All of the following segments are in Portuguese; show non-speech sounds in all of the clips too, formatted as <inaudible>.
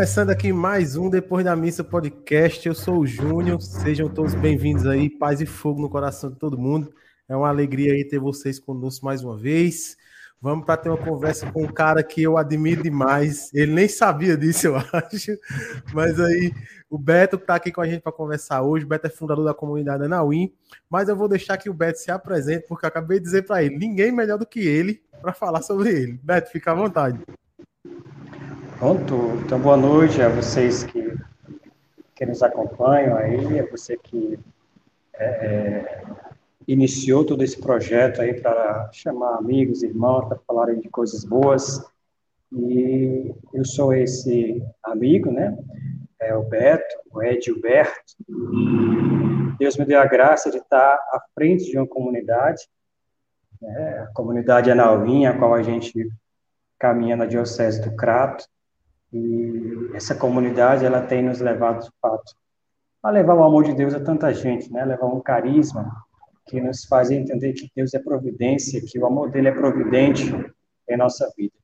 Começando aqui mais um Depois da Missa Podcast. Eu sou o Júnior. Sejam todos bem-vindos aí. Paz e fogo no coração de todo mundo. É uma alegria aí ter vocês conosco mais uma vez. Vamos para ter uma conversa com um cara que eu admiro demais. Ele nem sabia disso, eu <laughs> acho. Mas aí, o Beto está aqui com a gente para conversar hoje. O Beto é fundador da comunidade Anauim. Mas eu vou deixar que o Beto se apresente, porque eu acabei de dizer para ele: ninguém melhor do que ele para falar sobre ele. Beto, fica à vontade. Pronto. Então, boa noite a vocês que, que nos acompanham aí, a você que. É, é iniciou todo esse projeto aí para chamar amigos, irmãos, para falarem de coisas boas. E eu sou esse amigo, né? É o Beto, o Edilberto. Deus me deu a graça de estar à frente de uma comunidade, né? a comunidade Anauinha, a qual a gente caminha na Diocese do Crato. E essa comunidade, ela tem nos levado, de fato, a levar o amor de Deus a tanta gente, né? Levar um carisma, que nos faz entender que Deus é providência, que o amor dele é providente em nossa vida.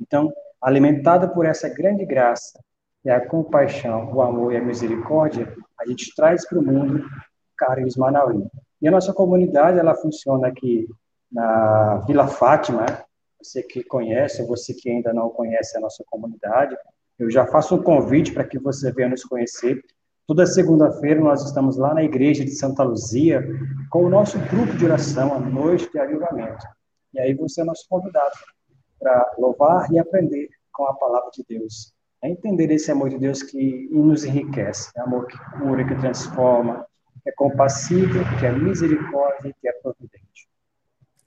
Então, alimentado por essa grande graça, e a compaixão, o amor e a misericórdia, a gente traz para o mundo carisma Manauí. E a nossa comunidade, ela funciona aqui na Vila Fátima, você que conhece, você que ainda não conhece a nossa comunidade, eu já faço um convite para que você venha nos conhecer. Toda segunda-feira nós estamos lá na igreja de Santa Luzia com o nosso grupo de oração, a noite de avivamento. E aí você é nosso convidado para louvar e aprender com a palavra de Deus. É entender esse amor de Deus que nos enriquece, é amor que cura, que transforma, que é compassivo, que é misericórdia, que é providente.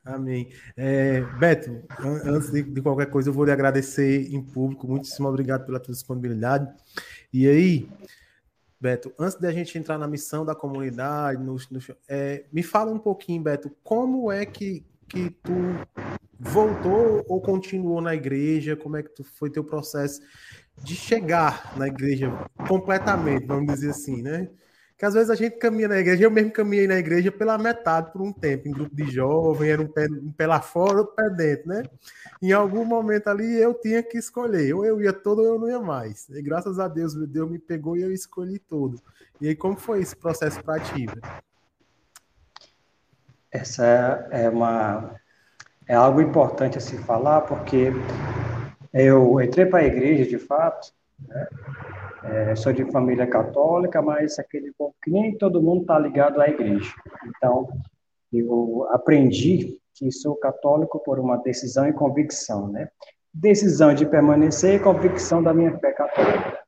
Amém. É, Beto, antes de, de, qualquer coisa, eu vou lhe agradecer em público. Muitíssimo obrigado pela tua disponibilidade. E aí, Beto, antes da gente entrar na missão da comunidade, no, no, é, me fala um pouquinho, Beto, como é que, que tu voltou ou continuou na igreja? Como é que tu, foi teu processo de chegar na igreja completamente, vamos dizer assim, né? Que às vezes a gente caminha na igreja, eu mesmo caminhei na igreja pela metade por um tempo, em grupo de jovens, era um pé, um pé lá fora, outro pé dentro, né? Em algum momento ali eu tinha que escolher, ou eu ia todo ou eu não ia mais. E graças a Deus, Deus me pegou e eu escolhi todo. E aí, como foi esse processo para ti? Essa é uma é algo importante a se falar, porque eu entrei para a igreja de fato, né? É, sou de família católica, mas aquele pouco que nem todo mundo está ligado à igreja. Então, eu aprendi que sou católico por uma decisão e convicção, né? Decisão de permanecer e convicção da minha fé católica.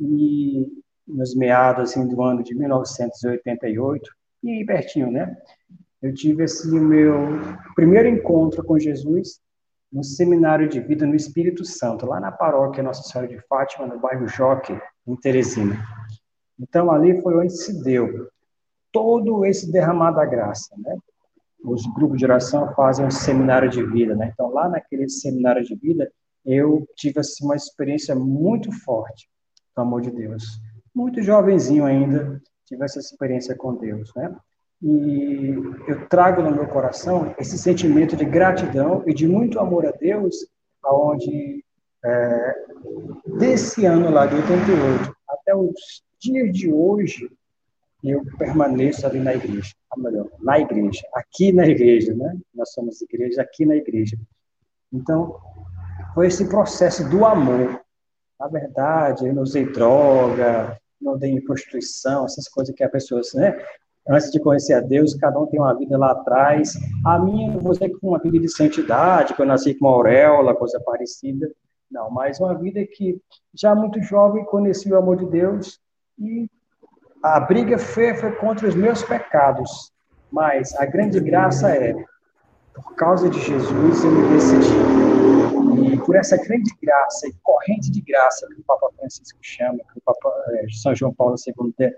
E nos meados assim, do ano de 1988, e pertinho, né? Eu tive assim, o meu primeiro encontro com Jesus no seminário de vida no Espírito Santo, lá na paróquia Nossa Senhora de Fátima, no bairro Joque, em Teresina. Então, ali foi onde se deu todo esse derramar da graça, né? Os grupos de oração fazem um seminário de vida, né? Então, lá naquele seminário de vida, eu tive assim, uma experiência muito forte do amor de Deus. Muito jovenzinho ainda, tive essa experiência com Deus, né? E eu trago no meu coração esse sentimento de gratidão e de muito amor a Deus, aonde é, desse ano lá de 88 até os dias de hoje, eu permaneço ali na igreja, ou melhor, na igreja, aqui na igreja, né? Nós somos igreja aqui na igreja. Então, foi esse processo do amor. Na verdade, eu não usei droga, não dei prostituição, essas coisas que a pessoa, né? Antes de conhecer a Deus, cada um tem uma vida lá atrás. A minha, você com uma vida de santidade, que eu nasci com uma auréola, coisa parecida. Não, mas uma vida que já muito jovem conheci o amor de Deus e a briga foi, foi contra os meus pecados. Mas a grande graça é, por causa de Jesus, eu me decidi. E por essa grande graça e corrente de graça que o Papa Francisco chama, que o Papa é, São João Paulo II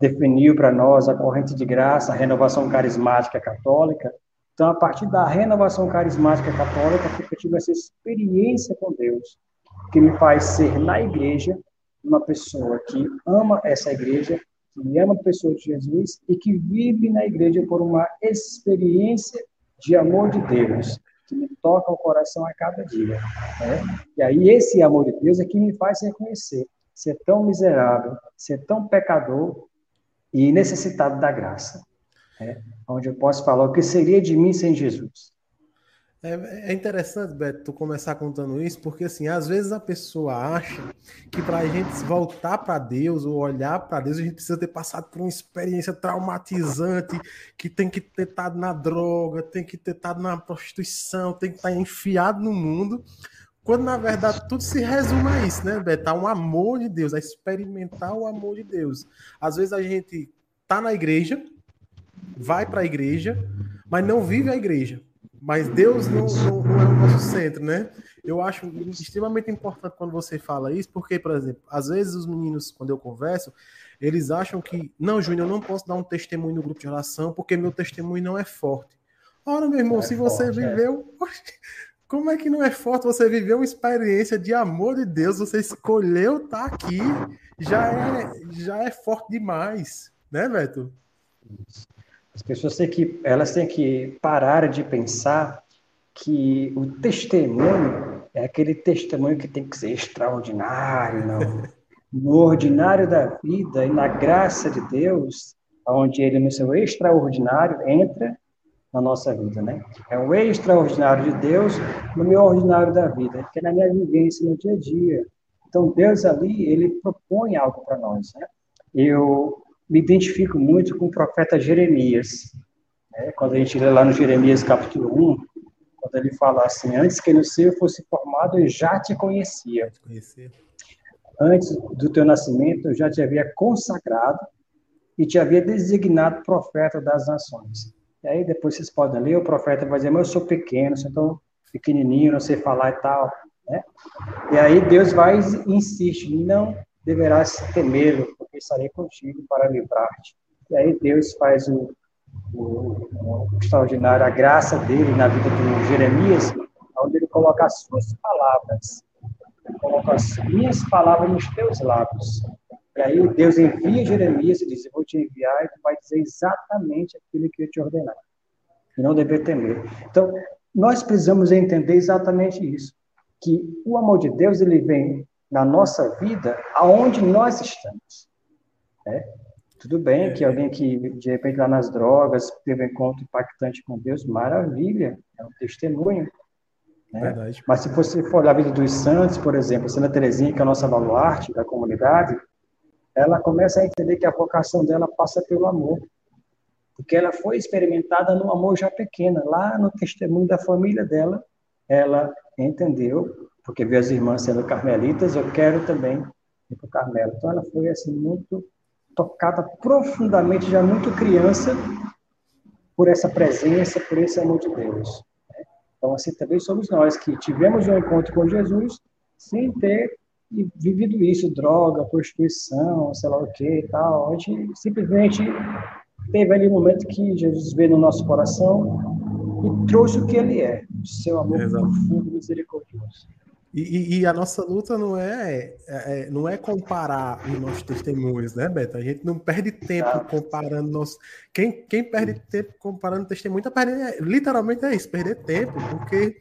definiu para nós, a corrente de graça, a renovação carismática católica, então, a partir da renovação carismática católica, eu tive essa experiência com Deus, que me faz ser na igreja uma pessoa que ama essa igreja, que ama a pessoa de Jesus e que vive na igreja por uma experiência de amor de Deus, que me toca o coração a cada dia. Né? E aí, esse amor de Deus é que me faz reconhecer ser tão miserável, ser tão pecador e necessitado da graça. Né? Onde eu posso falar o que seria de mim sem Jesus. É, é interessante, Beto, tu começar contando isso, porque assim, às vezes a pessoa acha que para a gente voltar para Deus ou olhar para Deus, a gente precisa ter passado por uma experiência traumatizante, que tem que ter estado na droga, tem que ter estado na prostituição, tem que estar enfiado no mundo, quando na verdade tudo se resume a isso, né, Beto? A um amor de Deus, a experimentar o amor de Deus. Às vezes a gente tá na igreja, vai para a igreja, mas não vive a igreja mas Deus não, não, não, é o nosso centro, né? Eu acho extremamente importante quando você fala isso, porque, por exemplo, às vezes os meninos, quando eu converso, eles acham que, não, Júnior, eu não posso dar um testemunho no grupo de oração porque meu testemunho não é forte. Ora, meu irmão, é se você forte, é. viveu. É. Como é que não é forte? Você viveu uma experiência de amor de Deus, você escolheu estar tá aqui, já é, já é forte demais, né, Beto? As pessoas têm que, elas têm que parar de pensar que o testemunho é aquele testemunho que tem que ser extraordinário, não. No ordinário da vida e na graça de Deus, onde Ele no seu extraordinário entra na nossa vida, né? É o extraordinário de Deus no meu ordinário da vida, que é na minha vivência no dia a dia. Então Deus ali ele propõe algo para nós, né? Eu me identifico muito com o profeta Jeremias. Né? Quando a gente lê lá no Jeremias capítulo 1, quando ele fala assim, antes que no seu fosse formado, eu já te conhecia. conhecia. Antes do teu nascimento, eu já te havia consagrado e te havia designado profeta das nações. E aí depois vocês podem ler, o profeta vai dizer, mas eu sou pequeno, sou tão pequenininho, não sei falar e tal. Né? E aí Deus vai e insiste, não deverás temê-lo, porque estarei contigo para livrar-te. E aí Deus faz o, o, o, extraordinário, a graça dele na vida do Jeremias, onde ele coloca as suas palavras, ele coloca as minhas palavras nos teus lábios. E aí Deus envia Jeremias e diz, eu vou te enviar e tu vai dizer exatamente aquilo que eu te ordenar. E não dever temer. Então, nós precisamos entender exatamente isso, que o amor de Deus, ele vem na nossa vida aonde nós estamos. Né? Tudo bem que alguém que de repente está nas drogas teve um encontro impactante com Deus, maravilha, é um testemunho. Né? Mas se você for olhar a vida dos santos, por exemplo, a Santa Teresinha, que é a nossa baluarte da comunidade, ela começa a entender que a vocação dela passa pelo amor. Porque ela foi experimentada no amor já pequena, lá no testemunho da família dela, ela entendeu porque vi as irmãs sendo carmelitas, eu quero também ir para o Carmelo. Então ela foi assim muito tocada profundamente, já muito criança, por essa presença, por esse amor de Deus. Então assim também somos nós que tivemos um encontro com Jesus sem ter vivido isso, droga, prostituição, sei lá o que e tal. A gente simplesmente teve ali um momento que Jesus veio no nosso coração e trouxe o que ele é, o seu amor Exato. profundo e misericordioso. E, e, a nossa luta não é, é, é, não é comparar os nossos testemunhos, né, Beto? A gente não perde tempo comparando nossos. Quem, quem perde tempo comparando testemunho, tá perdendo, é, literalmente é isso, perder tempo, porque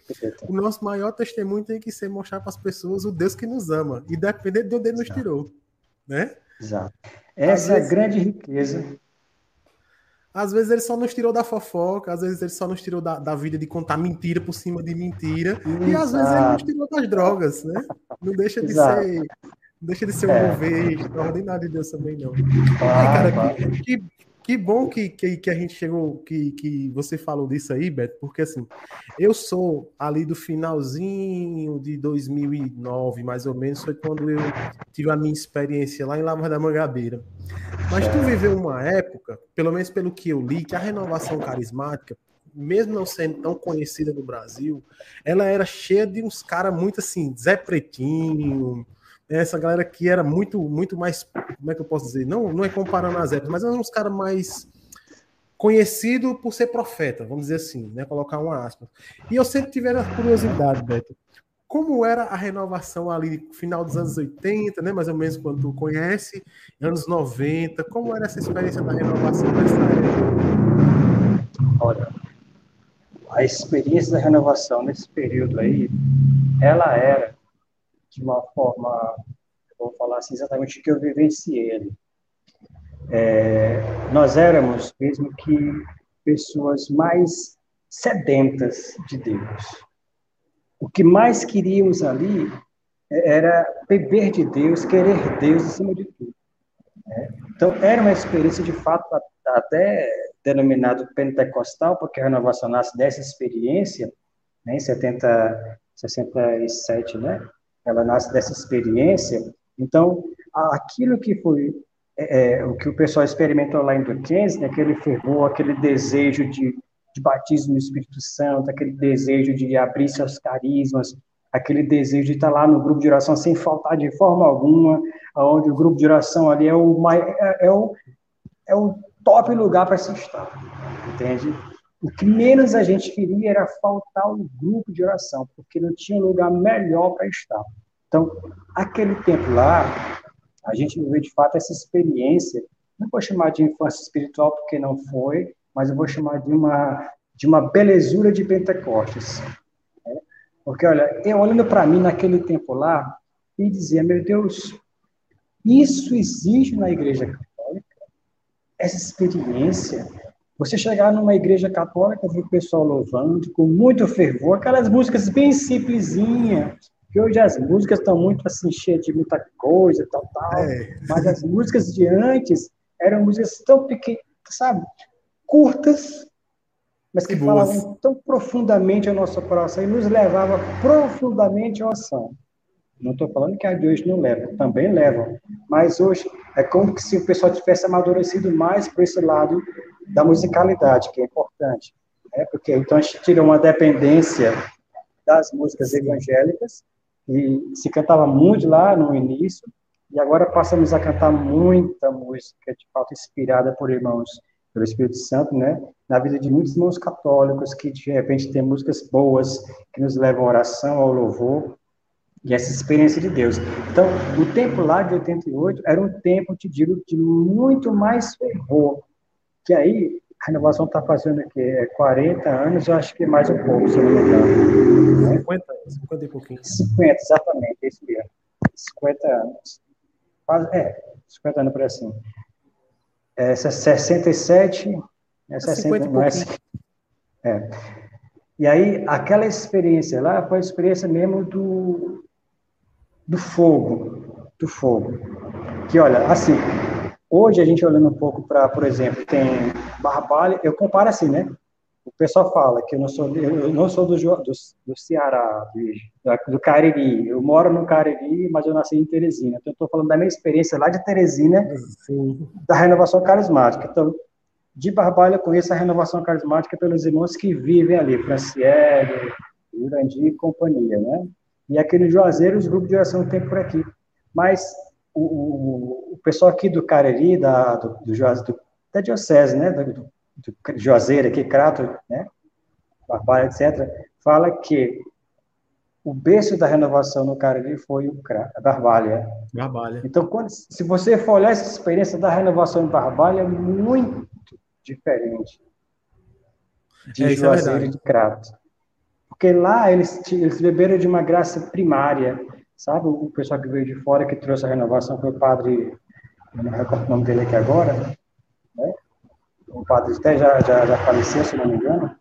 o nosso maior testemunho tem que ser mostrar para as pessoas o Deus que nos ama, e depender de onde ele nos tirou, né? Exato. Essa é a grande riqueza às vezes ele só nos tirou da fofoca, às vezes ele só nos tirou da, da vida de contar mentira por cima de mentira, Exato. e às vezes ele nos tirou das drogas, né? Não deixa de Exato. ser. Não deixa de ser um é. mover extraordinário de Deus também, não. Ai, cara, que, que, que, bom que, que, que, a gente chegou, que, que você falou disso aí, Beto, porque assim, eu sou ali do finalzinho de 2009, mais ou menos, foi quando eu tive a minha experiência lá em Lavra da Mangabeira. Mas tu viveu uma época, pelo menos pelo que eu li, que a renovação carismática, mesmo não sendo tão conhecida no Brasil, ela era cheia de uns caras muito assim, Zé Pretinho, essa galera que era muito, muito mais, como é que eu posso dizer? Não, não é comparando as épocas, mas eram uns caras mais conhecido por ser profeta, vamos dizer assim, né? Colocar uma aspa. E eu sempre tive a curiosidade, Beto, como era a renovação ali final dos anos 80, né, mais ou menos quando tu conhece, anos 90, como era essa experiência da renovação nessa época? Olha, a experiência da renovação nesse período aí, ela era de uma forma vou falar assim, exatamente que eu vivenciei ali. É, nós éramos mesmo que pessoas mais sedentas de Deus. O que mais queríamos ali era beber de Deus, querer Deus acima de tudo. Né? Então, era uma experiência de fato até denominado pentecostal, porque a renovação nasce dessa experiência, né, em 70, 67, né? Ela nasce dessa experiência. Então, aquilo que foi é, é, o que o pessoal experimentou lá em Duquesne, né, aquele fervor, aquele desejo de, de batismo no Espírito Santo, aquele desejo de abrir seus carismas, aquele desejo de estar lá no grupo de oração sem faltar de forma alguma, onde o grupo de oração ali é o, é, é o, é o top lugar para se estar, entende? O que menos a gente queria era faltar o grupo de oração, porque não tinha lugar melhor para estar. Então, aquele tempo lá, a gente viveu de fato essa experiência, não vou chamar de infância espiritual porque não foi, mas eu vou chamar de uma de uma belezura de Pentecostes. Né? Porque, olha, eu olhando para mim naquele tempo lá, e dizia, meu Deus, isso existe na igreja católica? Essa experiência? Você chegar numa igreja católica, ver o pessoal louvando com muito fervor, aquelas músicas bem simplesinhas, que hoje as músicas estão muito assim, cheias de muita coisa, tal, tal. É. Mas as músicas de antes eram músicas tão pequenas, sabe? Curtas, mas que, que falavam tão profundamente ao nosso coração e nos levava profundamente ao ação. Não estou falando que as de hoje não levam, também levam. Mas hoje é como se o pessoal tivesse amadurecido mais para esse lado da musicalidade, que é importante. Né? Porque então a gente tira uma dependência das músicas evangélicas e se cantava muito lá no início, e agora passamos a cantar muita música, de fato, inspirada por irmãos pelo Espírito Santo, né? Na vida de muitos irmãos católicos que, de repente, tem músicas boas que nos levam à oração, ao louvor, e essa experiência de Deus. Então, o tempo lá de 88 era um tempo, te digo, de muito mais fervor, que aí a renovação está fazendo aqui é 40 anos, eu acho que mais um pouco, se não me engano. 50, 50 e pouquinho. 50, exatamente, é isso mesmo. 50 anos. É, 50 anos para assim. É, 67, é 60, não é, é. E aí, aquela experiência lá foi a experiência mesmo do, do fogo, do fogo. Que, olha, assim, Hoje, a gente olhando um pouco para, por exemplo, tem Barbalha, eu comparo assim, né? O pessoal fala que eu não sou, eu não sou do, do, do Ceará, do, do Cariri. Eu moro no Cariri, mas eu nasci em Teresina. Então, eu estou falando da minha experiência lá de Teresina, Sim. da renovação carismática. Então, de Barbalha, eu conheço a renovação carismática pelos irmãos que vivem ali, Franciele, Jurandir e companhia, né? E aquele Juazeiro, os grupos de oração tem por aqui. Mas o, o, pessoal aqui do Cariri, da, do, do, do da Diocese, né, do, do, do Juazeiro aqui, Crato, né, Barbalha, etc., fala que o berço da renovação no Cariri foi o a Barbalha. Barbalha. Então, quando, se você for olhar essa experiência da renovação em Barbalha, é muito diferente de é, é Juazeiro é e de Crato. Porque lá eles, eles beberam de uma graça primária, Sabe, o pessoal que veio de fora, que trouxe a renovação, foi o padre, eu não recordo o nome dele aqui agora, né? o padre até já, já, já faleceu, se não me engano,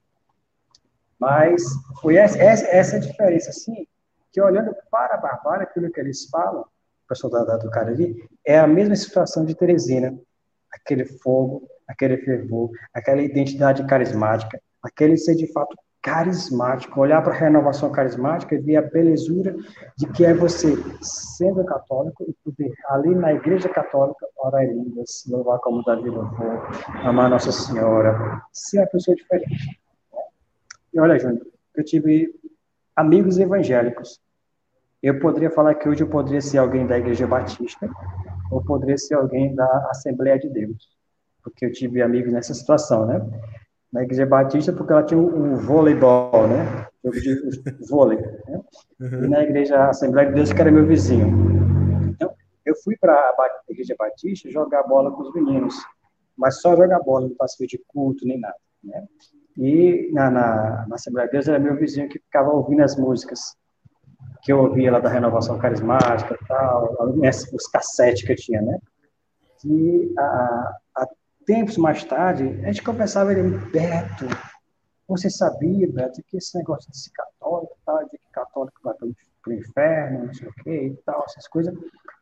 mas foi essa, essa, essa diferença, assim, que olhando para a Barbária, aquilo que eles falam, o pessoal da, da, do Cariri, é a mesma situação de Teresina, aquele fogo, aquele fervor, aquela identidade carismática, aquele ser de fato carismático, olhar para a renovação carismática e ver a belezura de que é você, sendo católico, e poder, ali na igreja católica, orar em línguas, louvar como Davi louvou, amar Nossa Senhora, ser uma pessoa diferente. E olha, Júnior, eu tive amigos evangélicos. Eu poderia falar que hoje eu poderia ser alguém da Igreja Batista, ou poderia ser alguém da Assembleia de Deus, porque eu tive amigos nessa situação, né? Na Igreja Batista porque ela tinha o, o voleibol, né? Jogo de vôlei. Né? Uhum. E na Igreja Assembleia de Deus, que era meu vizinho. Então, eu fui para a Igreja Batista jogar bola com os meninos, mas só jogar bola, não participei de culto nem nada, né? E na, na, na, Assembleia de Deus era meu vizinho que ficava ouvindo as músicas. que eu ouvia lá da renovação carismática e tal, os cassetes que eu tinha, né? E há tempos mais tarde, a gente conversava, ele, Beto, você sabia, Beto, que esse negócio de ser católico, tal, de que católico vai para o inferno, não sei o quê e tal, essas coisas,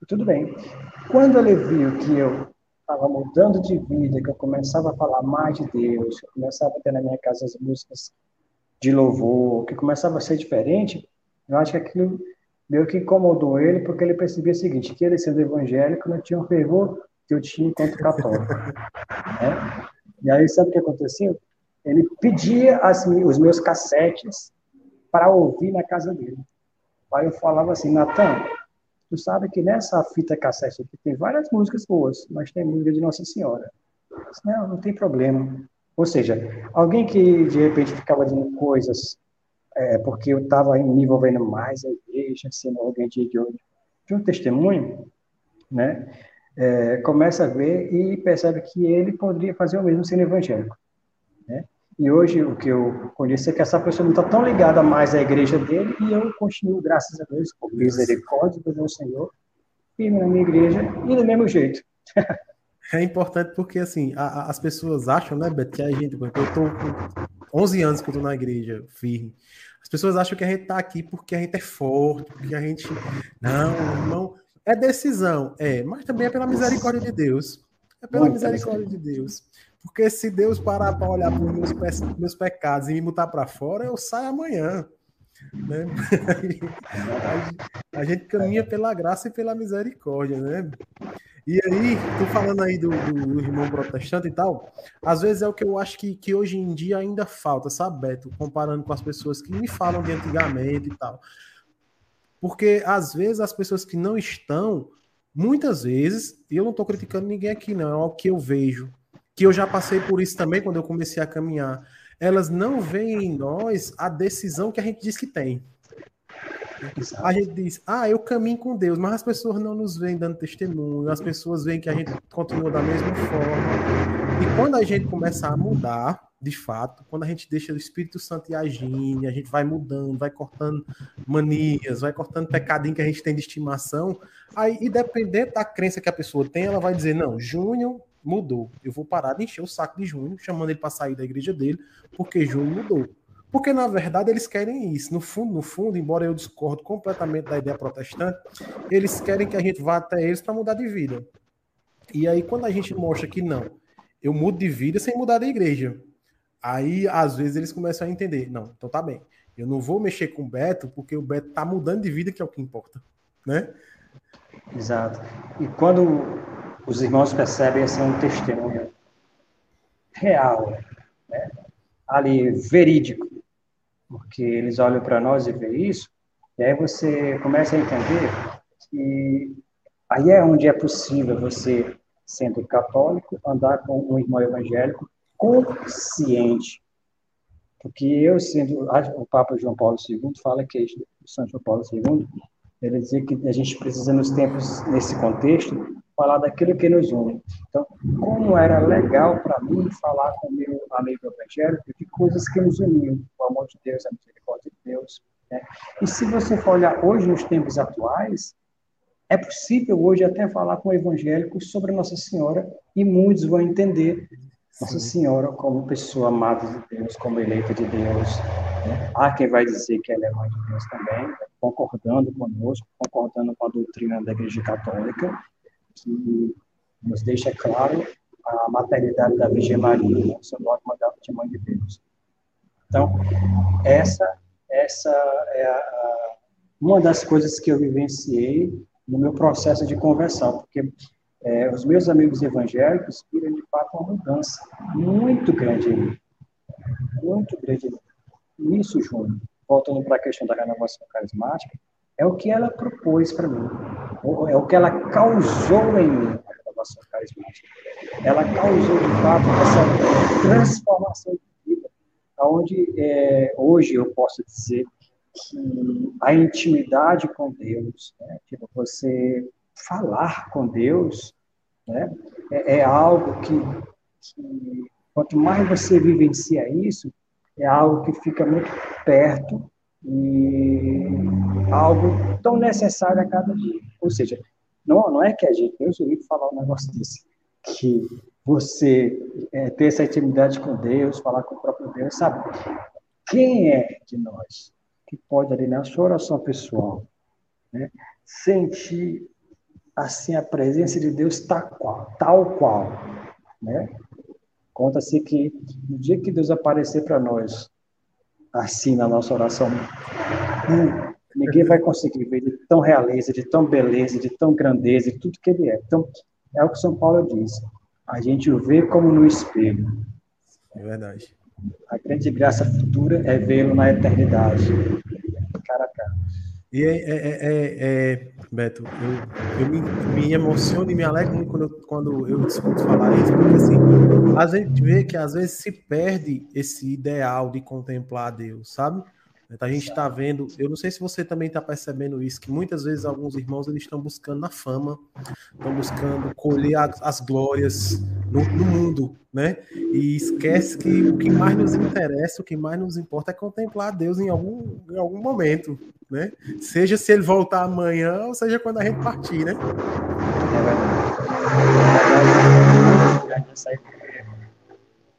tudo bem. Quando ele viu que eu estava mudando de vida, que eu começava a falar mais de Deus, que eu começava a ter na minha casa as músicas de louvor, que começava a ser diferente, eu acho que aquilo meio que incomodou ele, porque ele percebia o seguinte, que ele sendo evangélico não tinha um fervor que eu tinha enquanto católico. né? E aí, sabe o que aconteceu? Ele pedia as, os meus cassetes para ouvir na casa dele. Aí eu falava assim, Natan, tu sabe que nessa fita cassete aqui tem várias músicas boas, mas tem música de Nossa Senhora. Disse, não, não tem problema. Ou seja, alguém que de repente ficava dizendo coisas é, porque eu estava me envolvendo mais a igreja, sendo alguém de, de um testemunho, né? É, começa a ver e percebe que ele poderia fazer o mesmo sendo evangélico. Né? E hoje o que eu conheço é que essa pessoa não está tão ligada mais à igreja dele e eu continuo, graças a Deus, por misericórdia do meu Senhor, firme na minha igreja e do mesmo jeito. É importante porque, assim, a, a, as pessoas acham, né, Beto, que a gente, eu tô com 11 anos que eu tô na igreja firme, as pessoas acham que a gente tá aqui porque a gente é forte, porque a gente. Não, irmão. É decisão, é, mas também é pela misericórdia de Deus. É pela misericórdia de Deus. Porque se Deus parar para olhar para os meus, meus pecados e me botar para fora, eu saio amanhã. Né? <laughs> A, gente caminha pela graça e pela misericórdia, né? E aí, tô falando aí do, do, irmão protestante e tal, às vezes é o que eu acho que, que hoje em dia ainda falta, sabe, Beto? Comparando com as pessoas que me falam de antigamente e tal. Porque às vezes as pessoas que não estão, muitas vezes, e eu não estou criticando ninguém aqui, não, é o que eu vejo, que eu já passei por isso também quando eu comecei a caminhar. Elas não veem em nós a decisão que a gente diz que tem. A gente diz, ah, eu caminho com Deus, mas as pessoas não nos veem dando testemunho, as pessoas veem que a gente continua da mesma forma. E quando a gente começa a mudar, de fato, quando a gente deixa o Espírito Santo ir agindo, a gente vai mudando, vai cortando manias, vai cortando pecadinho que a gente tem de estimação, aí, independente da crença que a pessoa tem, ela vai dizer, não, Júnior mudou, eu vou parar de encher o saco de Júnior, chamando ele para sair da igreja dele, porque Júnior mudou. Porque, na verdade, eles querem isso. No fundo, no fundo, embora eu discordo completamente da ideia protestante, eles querem que a gente vá até eles para mudar de vida. E aí, quando a gente mostra que não, eu mudo de vida sem mudar da igreja. Aí, às vezes, eles começam a entender. Não, então tá bem. Eu não vou mexer com o Beto, porque o Beto tá mudando de vida, que é o que importa. Né? Exato. E quando os irmãos percebem assim, um testemunho real, né? ali, verídico, porque eles olham para nós e veem isso, e aí você começa a entender que aí é onde é possível você, sendo católico, andar com um irmão evangélico consciente. Porque eu, sendo o Papa João Paulo II, fala que o São João Paulo II, ele dizia que a gente precisa, nos tempos, nesse contexto, falar daquilo que nos une. Então, como era legal para mim falar com o meu amigo evangélico de coisas que nos uniam, o amor de Deus, a misericórdia de Deus. Né? E se você for olhar hoje nos tempos atuais, é possível hoje até falar com evangélicos sobre Nossa Senhora e muitos vão entender Nossa Senhora como pessoa amada de Deus, como eleita de Deus. Né? Há quem vai dizer que ela é mãe de Deus também, concordando conosco, concordando com a doutrina da Igreja Católica, que nos deixa claro a maternidade da Virgem Maria, né? o seu dogma de mãe de Deus. Então, essa, essa é a, a, uma das coisas que eu vivenciei no meu processo de conversão, porque é, os meus amigos evangélicos viram de fato uma mudança muito grande em mim. Muito grande em mim. Isso, Júnior, voltando para a questão da renovação carismática, é o que ela propôs para mim, é o que ela causou em mim, a renovação carismática. Ela causou, de fato, essa transformação de vida, onde é, hoje eu posso dizer que a intimidade com Deus, né, tipo, você falar com Deus, né, é, é algo que, que, quanto mais você vivencia isso, é algo que fica muito perto e algo tão necessário a cada dia. Ou seja, não, não é que a gente, eu sou falar um negócio desse, que você é, ter essa intimidade com Deus, falar com o próprio Deus, sabe? Quem é de nós que pode ali na sua oração pessoal, né, sentir assim a presença de Deus tal qual, tal qual, né? Conta-se que no dia que Deus aparecer para nós, assim na nossa oração, hum, ninguém vai conseguir ver de tão realeza, de tão beleza, de tão grandeza, de tudo que Ele é. Então, é o que São Paulo diz. A gente o vê como no espelho. É verdade. A grande graça futura é vê-lo na eternidade. E é, é, é, é, é Beto, eu, eu me, me, emociono e me alegro muito quando eu, quando eu escuto falar isso, porque assim, a gente vê que às vezes se perde esse ideal de contemplar Deus, sabe? A gente está vendo, eu não sei se você também está percebendo isso, que muitas vezes alguns irmãos eles estão buscando a fama, estão buscando colher as, as glórias no, no, mundo, né? E esquece que o que mais nos interessa, o que mais nos importa é contemplar Deus em algum, em algum momento, né? Seja se ele voltar amanhã, ou seja quando a gente partir, né?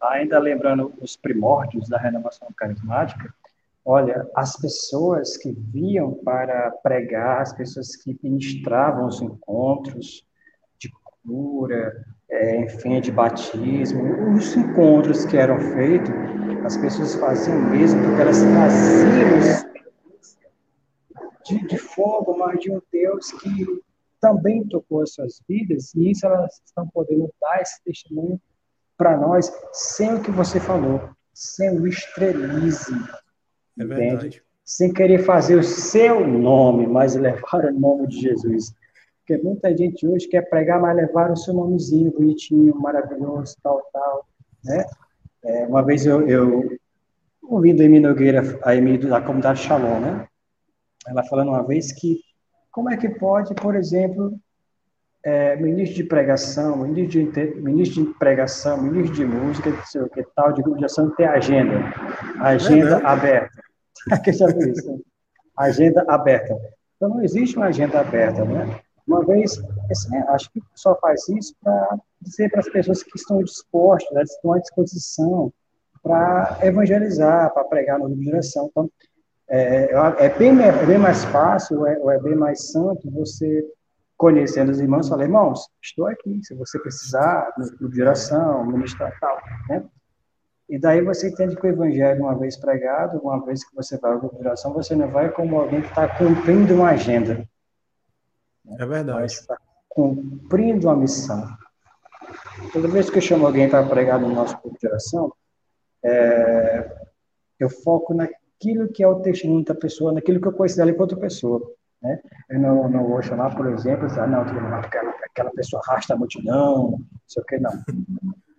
Ainda lembrando os primórdios da renovação carismática, Olha, as pessoas que viam para pregar, as pessoas que ministravam os encontros de cura, é, enfim, de batismo, os encontros que eram feitos, as pessoas faziam mesmo porque elas traziam de, de fogo, mas de um Deus que também tocou as suas vidas, e isso elas estão podendo dar esse testemunho para nós, sem o que você falou, sem o estrelismo, é verdade. Sem querer fazer o seu nome, mas levar o nome de Jesus. Porque muita gente hoje quer pregar, mas levar o seu nomezinho bonitinho, maravilhoso, tal, tal, né? É, uma vez eu, eu ouvindo a Emi Nogueira, a Emi da comunidade Shalom, né? Ela falando uma vez que como é que pode, por exemplo, é, ministro de pregação, ministro de, ministro de pregação, ministro de música, não sei o que tal, de divulgação ter agenda, agenda é aberta. que já viu isso? Né? Agenda aberta. Então não existe uma agenda aberta, né? Uma vez, assim, acho que só faz isso para dizer para as pessoas que estão dispostas, né, estão à disposição para evangelizar, para pregar de direção. Então, é, é, bem, é bem mais fácil, é, é bem mais santo você conhecendo os irmãos, falar, irmãos, estou aqui, se você precisar, no de oração, ministrar tal, né? E daí você entende que o evangelho, uma vez pregado, uma vez que você vai à grupo de oração, você não vai como alguém que está cumprindo uma agenda. É verdade. está cumprindo uma missão. Toda vez que eu chamo alguém para pregar no nosso grupo de oração, é, eu foco naquilo que é o testemunho da pessoa, naquilo que eu considero para outra pessoa. Né? Não, vou chamar, por exemplo, ah, não, aquela, aquela pessoa arrasta a multidão, não sei o que, não.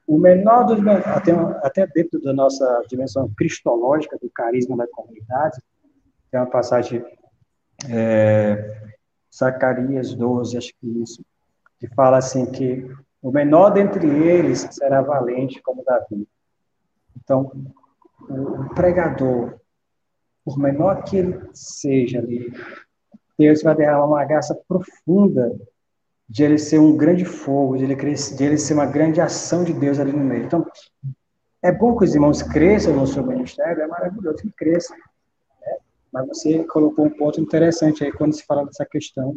O menor dos até, até dentro da nossa dimensão cristológica do carisma da comunidade, tem uma passagem, é, Zacarias 12, acho que isso, que fala assim que o menor dentre eles será valente como Davi. Então, o pregador, por menor que ele seja ali, Deus vai derramar uma graça profunda de ele ser um grande fogo, de ele, crescer, de ele ser uma grande ação de Deus ali no meio. Então, é bom que os irmãos cresçam no seu ministério, é maravilhoso que cresçam. Né? Mas você colocou um ponto interessante aí quando se fala dessa questão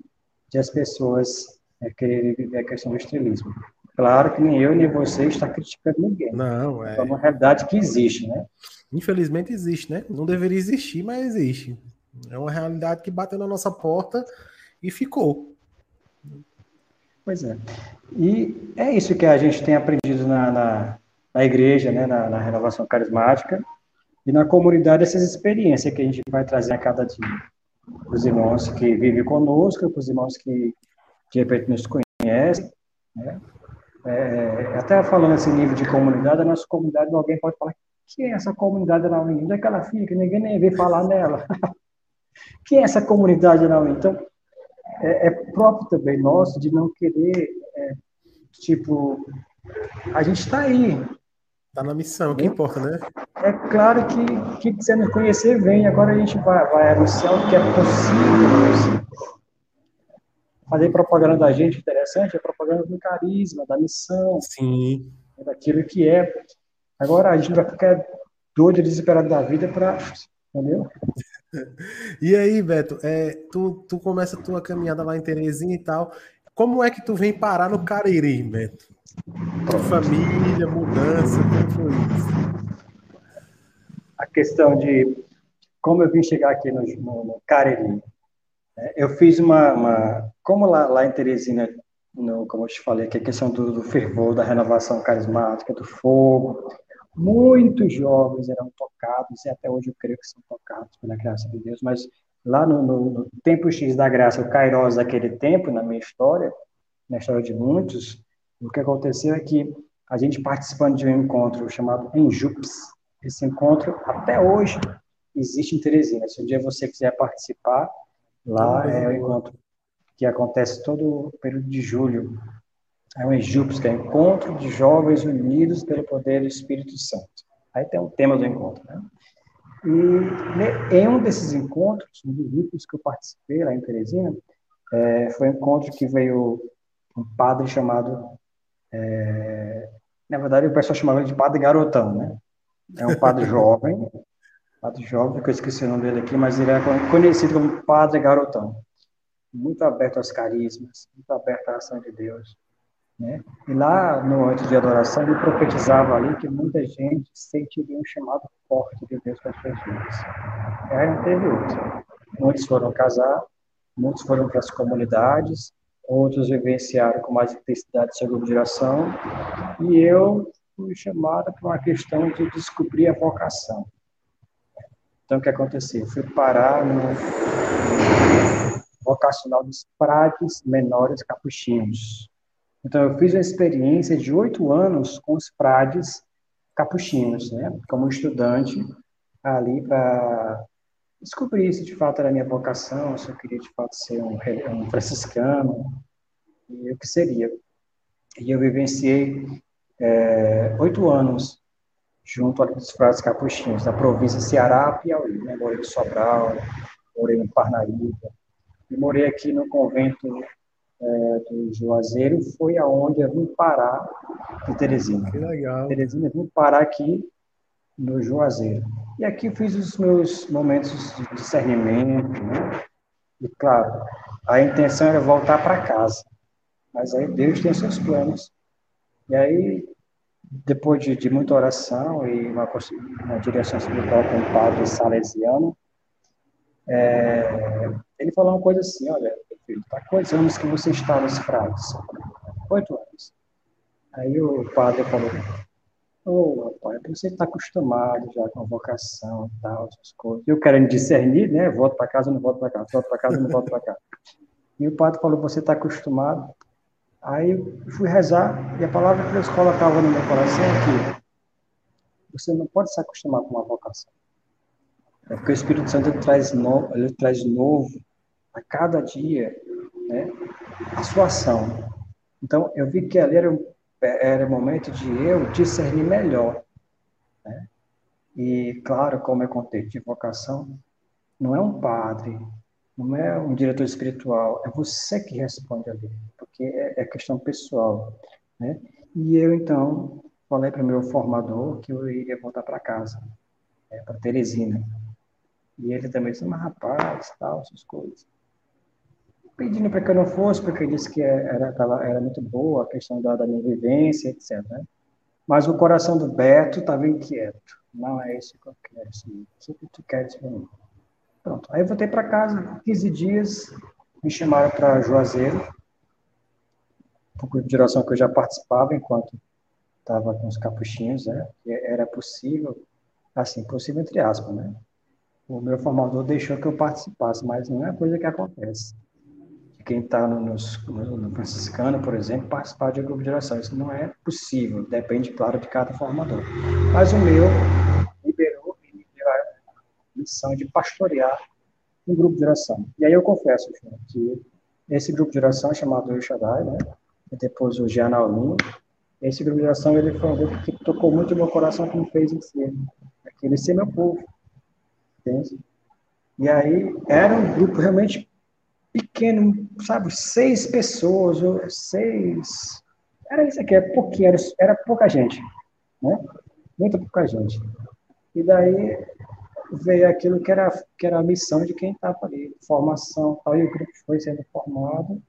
de as pessoas é, quererem viver a questão do estrelismo. Claro que nem eu nem você está criticando ninguém. Não, é. É uma realidade que existe, né? Infelizmente existe, né? Não deveria existir, mas existe. É uma realidade que bateu na nossa porta e ficou. Pois é. E é isso que a gente tem aprendido na, na, na igreja, né, na, na, renovação carismática, e na comunidade, essas experiências que a gente vai trazer a cada dia. Os irmãos que vivem conosco, os irmãos que de repente nos conhecem. Né? É, até falando assim, nível de comunidade, a nossa comunidade, alguém pode falar: quem é essa comunidade na Onde é que ela fica? Ninguém nem vê falar nela. <laughs> quem é essa comunidade na Então, é, é, próprio também nosso de não querer, é, tipo, a gente está aí. Está na missão, o que importa, né? é claro que quem quiser nos conhecer, vem. Agora a gente vai, vai anunciar o que é possível. Fazer propaganda da gente interessante é propaganda do carisma, da missão. Sim. Daquilo que é. Agora a gente vai ficar doido, desesperado da vida para. Entendeu? E aí, Beto, é, tu, tu começa a tua caminhada lá em Terezinha e tal. Como é que tu vem parar no Cariri, Beto? Tua família, mudança, como foi isso? A questão de como eu vim chegar aqui no, no, Cariri. Né? Eu fiz uma, uma como lá, lá em Teresina, no, como eu te falei, que a questão do, do fervor, da renovação carismática, do fogo, muitos jovens eram tocados, e até hoje eu creio que são tocados pela graça de Deus, mas lá no, no, no tempo X da graça, o Kairos daquele tempo, na minha história, na história de muitos, o que aconteceu é que a gente participando de um encontro chamado Enjups, esse encontro até hoje existe em Teresina. Se um dia você quiser participar, lá é o encontro que acontece todo o período de julho, é um Enjupes, que é Encontro de Jovens Unidos pelo Poder do Espírito Santo. Aí tem o um tema do encontro, né? E em um desses encontros, um dos últimos que eu participei lá em Teresina, é, foi um encontro que veio um padre chamado, é, na verdade o pessoal chamava ele de padre garotão, né? É um padre jovem, <laughs> padre jovem, que eu esqueci o nome dele aqui, mas ele é conhecido como padre garotão. Muito aberto aos carismas, muito aberto à ação de Deus. Né? E lá no antes de adoração ele profetizava ali que muita gente sentiria um chamado forte de Deus para as suas vidas. Aí não teve outro. Muitos foram casar, muitos foram para as comunidades, outros vivenciaram com mais intensidade seu grupo de oração, e eu fui chamado para uma questão de descobrir a vocação. Então, o que aconteceu? Eu fui parar no vocacional dos frades menores capuchinhos. Então, eu fiz uma experiência de oito anos com os frades capuchinhos, né? Como estudante ali para descobrir se de fato era a minha vocação, se eu queria de fato ser um, um franciscano e o que seria. E eu vivenciei é, oito anos junto aos frades capuchinhos da província Ceará, Piauí. Né? Morei em Sobral, morei em Parnaíba, e morei aqui no convento é, do Juazeiro, foi aonde eu vim parar de Teresina. Que legal. Teresina, vim parar aqui no Juazeiro. E aqui fiz os meus momentos de discernimento, né? E claro, a intenção era voltar para casa. Mas aí Deus tem seus planos. E aí, depois de, de muita oração e uma, uma direção espiritual com o padre salesiano, é, ele falou uma coisa assim, olha, filho, tá quantos anos que você está nos frades? Oito anos. Aí o padre falou, ô, oh, rapaz, você está acostumado já com a vocação e tal, essas coisas. Eu querendo discernir, né, volto para casa, não volto para casa, volto para casa, não volto para casa. E o padre falou, você está acostumado? Aí eu fui rezar, e a palavra que Deus colocava no meu coração é que você não pode se acostumar com uma vocação. É porque o Espírito Santo ele traz, no, ele traz novo a cada dia né, a sua ação. Então, eu vi que ali era, era o momento de eu discernir melhor. Né? E, claro, como eu contei, de vocação, não é um padre, não é um diretor espiritual, é você que responde ali, porque é, é questão pessoal. Né? E eu, então, falei para o meu formador que eu iria voltar para casa, é, para Teresina. E ele também disse, mas rapaz, tal, essas coisas. Pedindo para que eu não fosse, porque ele disse que era, tava, era muito boa a questão da, da minha vivência, etc. Né? Mas o coração do Beto estava inquieto. Não é isso que eu quero, sim. Tu queres mim? Pronto. Aí eu voltei para casa, 15 dias, me chamaram para Juazeiro, um grupo de oração que eu já participava enquanto estava com os capuchinhos, né? Era possível, assim, possível entre aspas, né? o meu formador deixou que eu participasse, mas não é coisa que acontece. Quem está no, no, no, franciscano, por exemplo, participar de um grupo de oração, isso não é possível, depende, claro, de cada formador. Mas o meu liberou e me deu a missão de pastorear um grupo de oração. E aí eu confesso, que esse grupo de oração chamado El Shaddai, né? E depois o Gianaulinho, Esse grupo de oração ele foi um grupo que tocou muito no meu coração, que me fez ser. Aquele ser meu povo. Entende? E aí era um grupo realmente pequeno, sabe? Seis pessoas, seis. Era isso aqui, era pouquinho, era, era pouca gente. Né? Muito pouca gente. E daí veio aquilo que era, que era a missão de quem estava ali, formação tal, e o grupo foi sendo formado,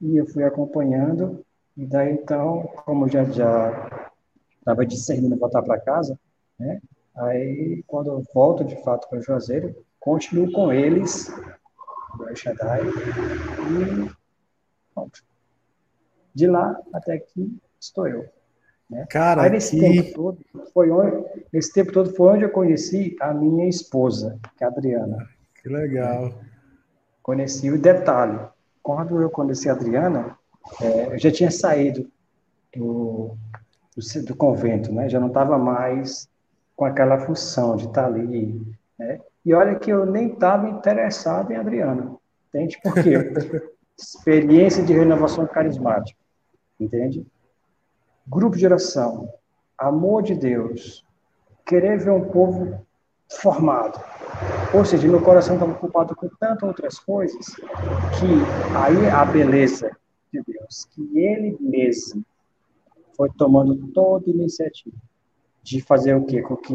e eu fui acompanhando, e daí então, como já já estava discernindo voltar para casa, né, aí quando eu volto de fato para o Juazeiro, continuo com eles, Shaddai, e pronto. De lá até aqui estou eu. Né? Cara, Aí, nesse, que... tempo todo, foi onde, nesse tempo todo foi onde eu conheci a minha esposa, que é a Adriana. Que legal. Conheci o detalhe. Quando eu conheci a Adriana, é, eu já tinha saído do, do, do convento, né? já não estava mais com aquela função de estar ali. Né? E olha que eu nem estava interessado em Adriana. Entende por quê? <laughs> Experiência de renovação carismática. Entende? grupo de oração, amor de Deus, querer ver um povo formado. Ou seja, meu coração estava ocupado com tantas outras coisas que aí a beleza de Deus, que Ele mesmo foi tomando toda a iniciativa de fazer o quê? Com que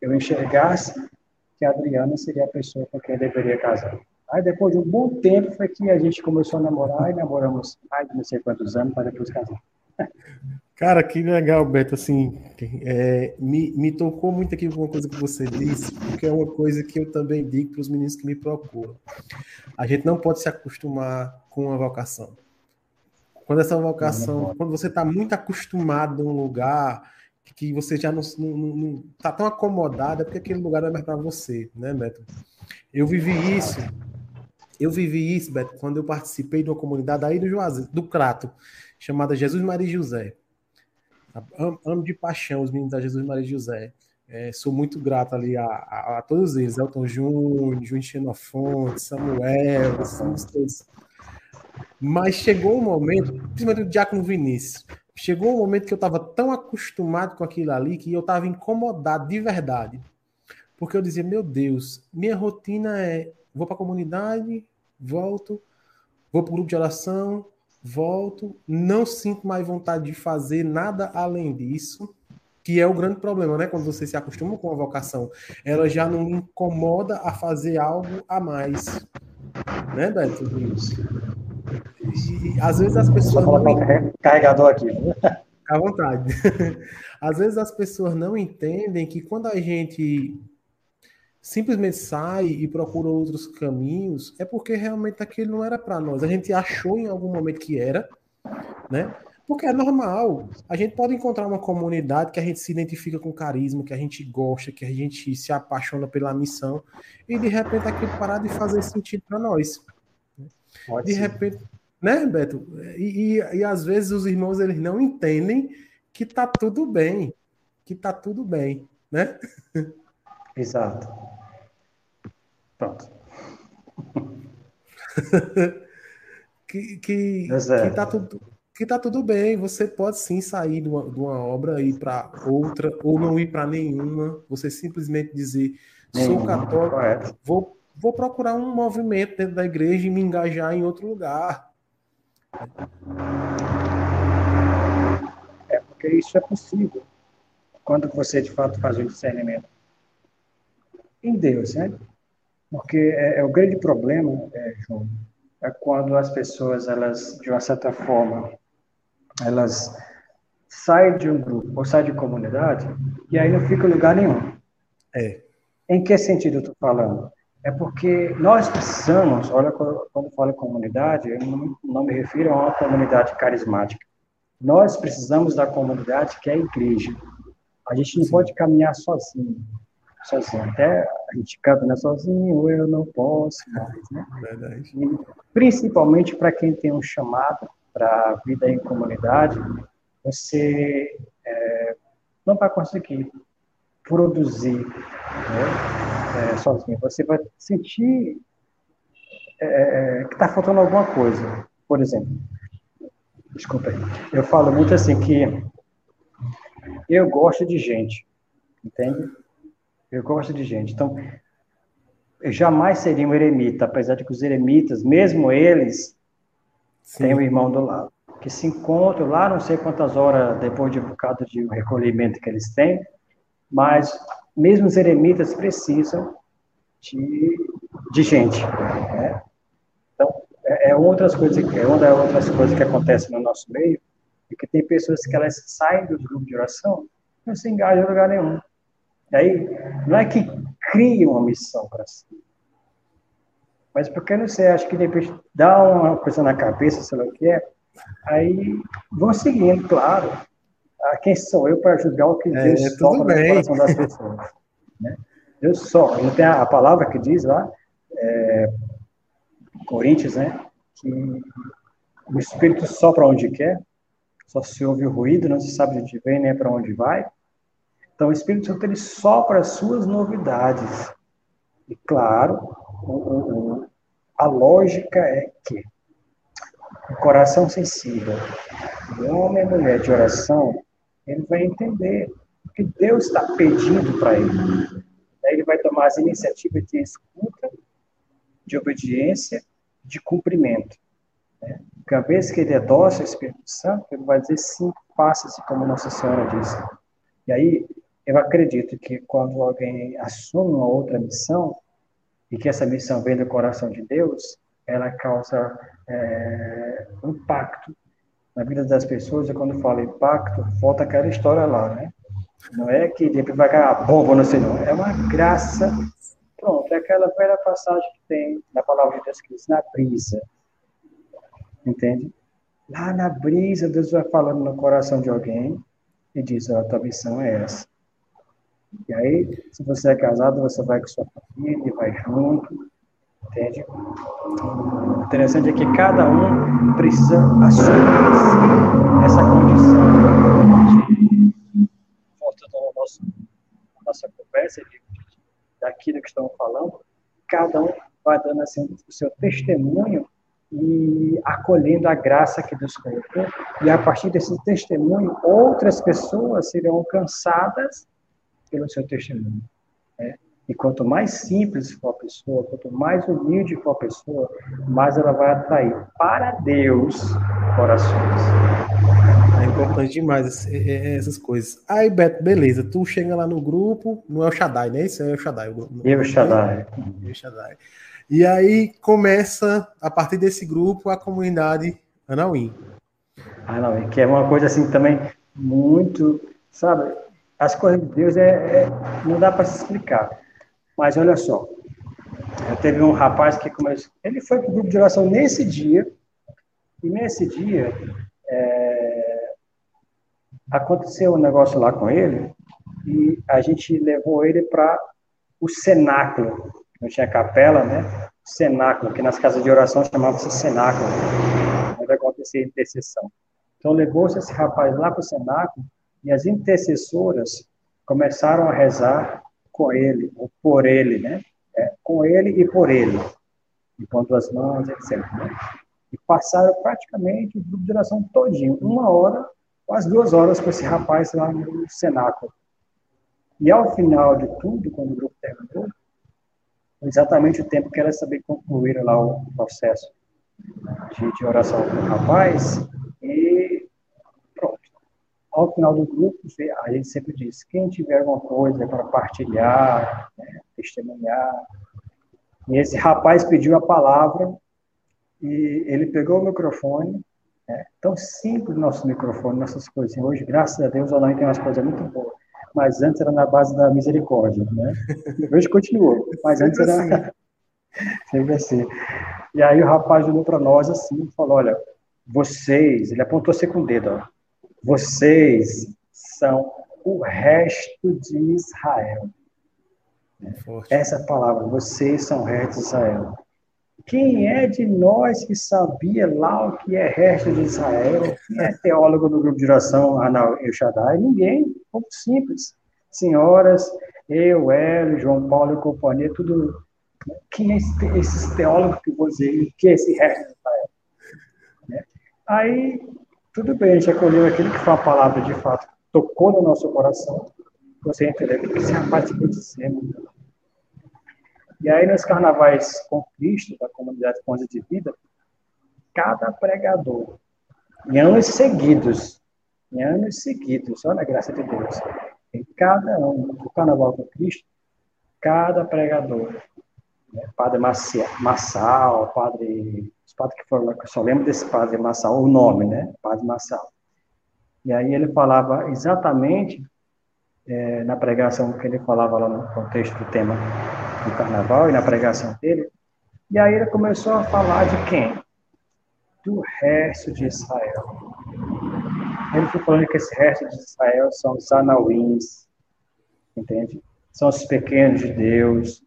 eu enxergasse que a Adriana seria a pessoa com quem eu deveria casar. Aí depois de um bom tempo foi que a gente começou a namorar e namoramos mais de não sei quantos anos para depois casar. Cara, que legal, Beto. Assim, é, me, me tocou muito aqui com uma coisa que você disse, porque é uma coisa que eu também digo para os meninos que me procuram. A gente não pode se acostumar com uma vocação. Quando essa vocação, quando você está muito acostumado num lugar que você já não está tão acomodado, é porque aquele lugar não é mais para você, né, Beto? Eu vivi isso. Eu vivi isso, Beto, quando eu participei de uma comunidade aí do Juazeiro, do Crato, chamada Jesus Maria e José. Amo, amo de paixão os meninos da Jesus Maria e José. É, sou muito grato ali a, a, a, todos eles, Elton Júnior, Júnior Xenofonte, Samuel, somos todos. Mas chegou um momento, principalmente o Diácono Vinícius, chegou um momento que eu estava tão acostumado com aquilo ali que eu estava incomodado de verdade. Porque eu dizia, meu Deus, minha rotina é: vou para a comunidade, volto, vou para o grupo de oração, volto, não sinto mais vontade de fazer nada além disso, que é o grande problema, né? Quando você se acostuma com a vocação, ela já não incomoda a fazer algo a mais, né, Beto? E, às vezes as pessoas não carregador aqui. <laughs> À vontade. <laughs> Às vezes as pessoas não entendem que quando a gente simplesmente sai e procura outros caminhos, é porque realmente aquele não era para nós. A gente achou em algum momento que era, né? Porque é normal. A gente pode encontrar uma comunidade que a gente se identifica com carisma, que a gente gosta, que a gente se apaixona pela missão, e de repente aquilo parar de fazer sentido para nós. Pode de ser. repente, né, Beto? E, e, e às vezes os irmãos eles não entendem que tá tudo bem, que tá tudo bem, né? Exato. Pronto. <laughs> que, que, que, tá tudo, que tá tudo bem. Você pode sim sair de uma, de uma obra e ir para outra, ou não ir para nenhuma. Você simplesmente dizer: sou católico, vou, vou procurar um movimento dentro da igreja e me engajar em outro lugar. É porque isso é possível quando você de fato faz o discernimento em Deus, né? Porque é, é o grande problema, é, João, é quando as pessoas, elas, de uma certa forma, elas saem de um grupo ou saem de comunidade e aí não fica lugar nenhum. É. Em que sentido eu estou falando? É porque nós precisamos, olha, quando eu falo em comunidade, eu não, não me refiro a uma comunidade carismática. Nós precisamos da comunidade que é a igreja. A gente não Sim. pode caminhar sozinho sozinho. Até a gente né, sozinho, eu não posso mais, né? Verdade. E, principalmente para quem tem um chamado para a vida em comunidade, você é, não vai conseguir produzir né, é, sozinho. Você vai sentir é, é que está faltando alguma coisa. Por exemplo, desculpa aí, eu falo muito assim que eu gosto de gente, entende? Eu gosto de gente. Então, eu jamais seria um eremita, apesar de que os eremitas, mesmo eles, Sim. têm um irmão do lado. Que se encontram lá, não sei quantas horas depois de um bocado de recolhimento que eles têm, mas mesmo os eremitas precisam de, de gente. Né? Então, é, é, outras coisas, é uma das outras coisas que acontece no nosso meio, é que tem pessoas que elas saem do grupo de oração não se engajam em lugar nenhum. E aí, não é que criam uma missão para si, mas porque não sei, acho que depois dá uma coisa na cabeça, sei lá o que é, aí vão seguindo, claro. Ah, quem sou eu para julgar o que é, Deus é, toca no coração das pessoas? Né? Deus só. Não tem a, palavra que diz lá, é, Coríntios, né? Que o Espírito sopra onde quer, só se ouve o ruído, não se sabe de onde vem nem para onde vai. Então, o Espírito Santo ele sopra as suas novidades. E, claro, o, o, a lógica é que o coração sensível, o homem e mulher de oração, ele vai entender o que Deus está pedindo para ele. Daí ele vai tomar as iniciativas de escuta, de obediência, de cumprimento. Né? Porque a vez que ele é dócil ao Espírito Santo, ele vai dizer sim, faça-se como Nossa Senhora disse. E aí, eu acredito que quando alguém assume uma outra missão, e que essa missão vem do coração de Deus, ela causa é, impacto na vida das pessoas. E quando falo impacto, volta aquela história lá, né? Não é que depois vai cair a bomba, não sei não. É uma graça. Pronto, é aquela velha passagem que tem na palavra de Deus que diz, na brisa. Entende? Lá na brisa, Deus vai falando no coração de alguém e diz, ó, a tua missão é essa. E aí, se você é casado, você vai com sua família, vai junto, entende? O interessante é que cada um precisa assumir essa condição de voltando nosso, nossa conversa de, daquilo que estamos falando, cada um vai dando assim o seu testemunho e acolhendo a graça que Deus colocou, e a partir desse testemunho, outras pessoas serão alcançadas pelo seu testemunho. Né? E quanto mais simples for a pessoa, quanto mais humilde for a pessoa, mais ela vai atrair para Deus corações. É importante demais essas coisas. Aí, Beto, beleza, tu chega lá no grupo, não é o Shaddai, né? Isso é o Shaddai. O Eu, Shaddai. Eu, Shaddai. E aí começa, a partir desse grupo, a comunidade Anauim. Anauim, que é uma coisa assim também muito, sabe, as coisas de Deus é, é não dá para se explicar. Mas olha só, teve um rapaz que começou, ele foi para o grupo de oração nesse dia, e nesse dia é, aconteceu um negócio lá com ele, e a gente levou ele para o cenáculo, não tinha capela, né? Cenáculo, que nas casas de oração chamava-se cenáculo, onde acontecia intercessão. Então levou-se esse rapaz lá para o cenáculo, e as intercessoras começaram a rezar com ele, ou por ele, né? É, com ele e por ele, enquanto as mãos, etc. Né? E passaram praticamente o grupo de oração todinho, uma hora, quase duas horas com esse rapaz lá no cenáculo. E ao final de tudo, quando o grupo terminou, exatamente o tempo que era saber concluir lá o processo de, de oração com o rapaz, e ao final do grupo, a gente sempre diz: quem tiver alguma coisa para partilhar, né, testemunhar. E esse rapaz pediu a palavra e ele pegou o microfone. Né, tão simples nosso microfone, nossas coisas. Hoje, graças a Deus, o online tem umas coisas muito boas. Mas antes era na base da misericórdia, né? Hoje continuou, mas antes era assim. <laughs> sempre assim. E aí o rapaz olhou para nós assim e falou: Olha, vocês, ele apontou se com o dedo, ó vocês são o resto de Israel. Forte. Essa palavra, vocês são o resto de Israel. Quem é de nós que sabia lá o que é resto de Israel? Quem é teólogo do grupo de oração Anal El Shaddai? Ninguém, pouco simples. Senhoras, eu, Hélio, João Paulo e companhia, tudo. Quem é esses teólogos que você, que é esse resto de Israel? Aí tudo bem, a gente acolheu aquilo que foi uma palavra de fato tocou no nosso coração, você entendeu que esse rapaz quer dizer, E aí, nos carnavais com Cristo, da comunidade Ponte de Vida, cada pregador, em anos seguidos, em anos seguidos, olha a graça de Deus, em cada ano do Carnaval com Cristo, cada pregador, né, Padre Massal, Padre, padres que foram, eu só lembro desse Padre Massal, o nome, né, Padre Massal. E aí ele falava exatamente é, na pregação que ele falava lá no contexto do tema do Carnaval e na pregação dele. E aí ele começou a falar de quem? Do resto de Israel. Ele foi falando que esse resto de Israel são os anauins, entende? São os pequenos de Deus,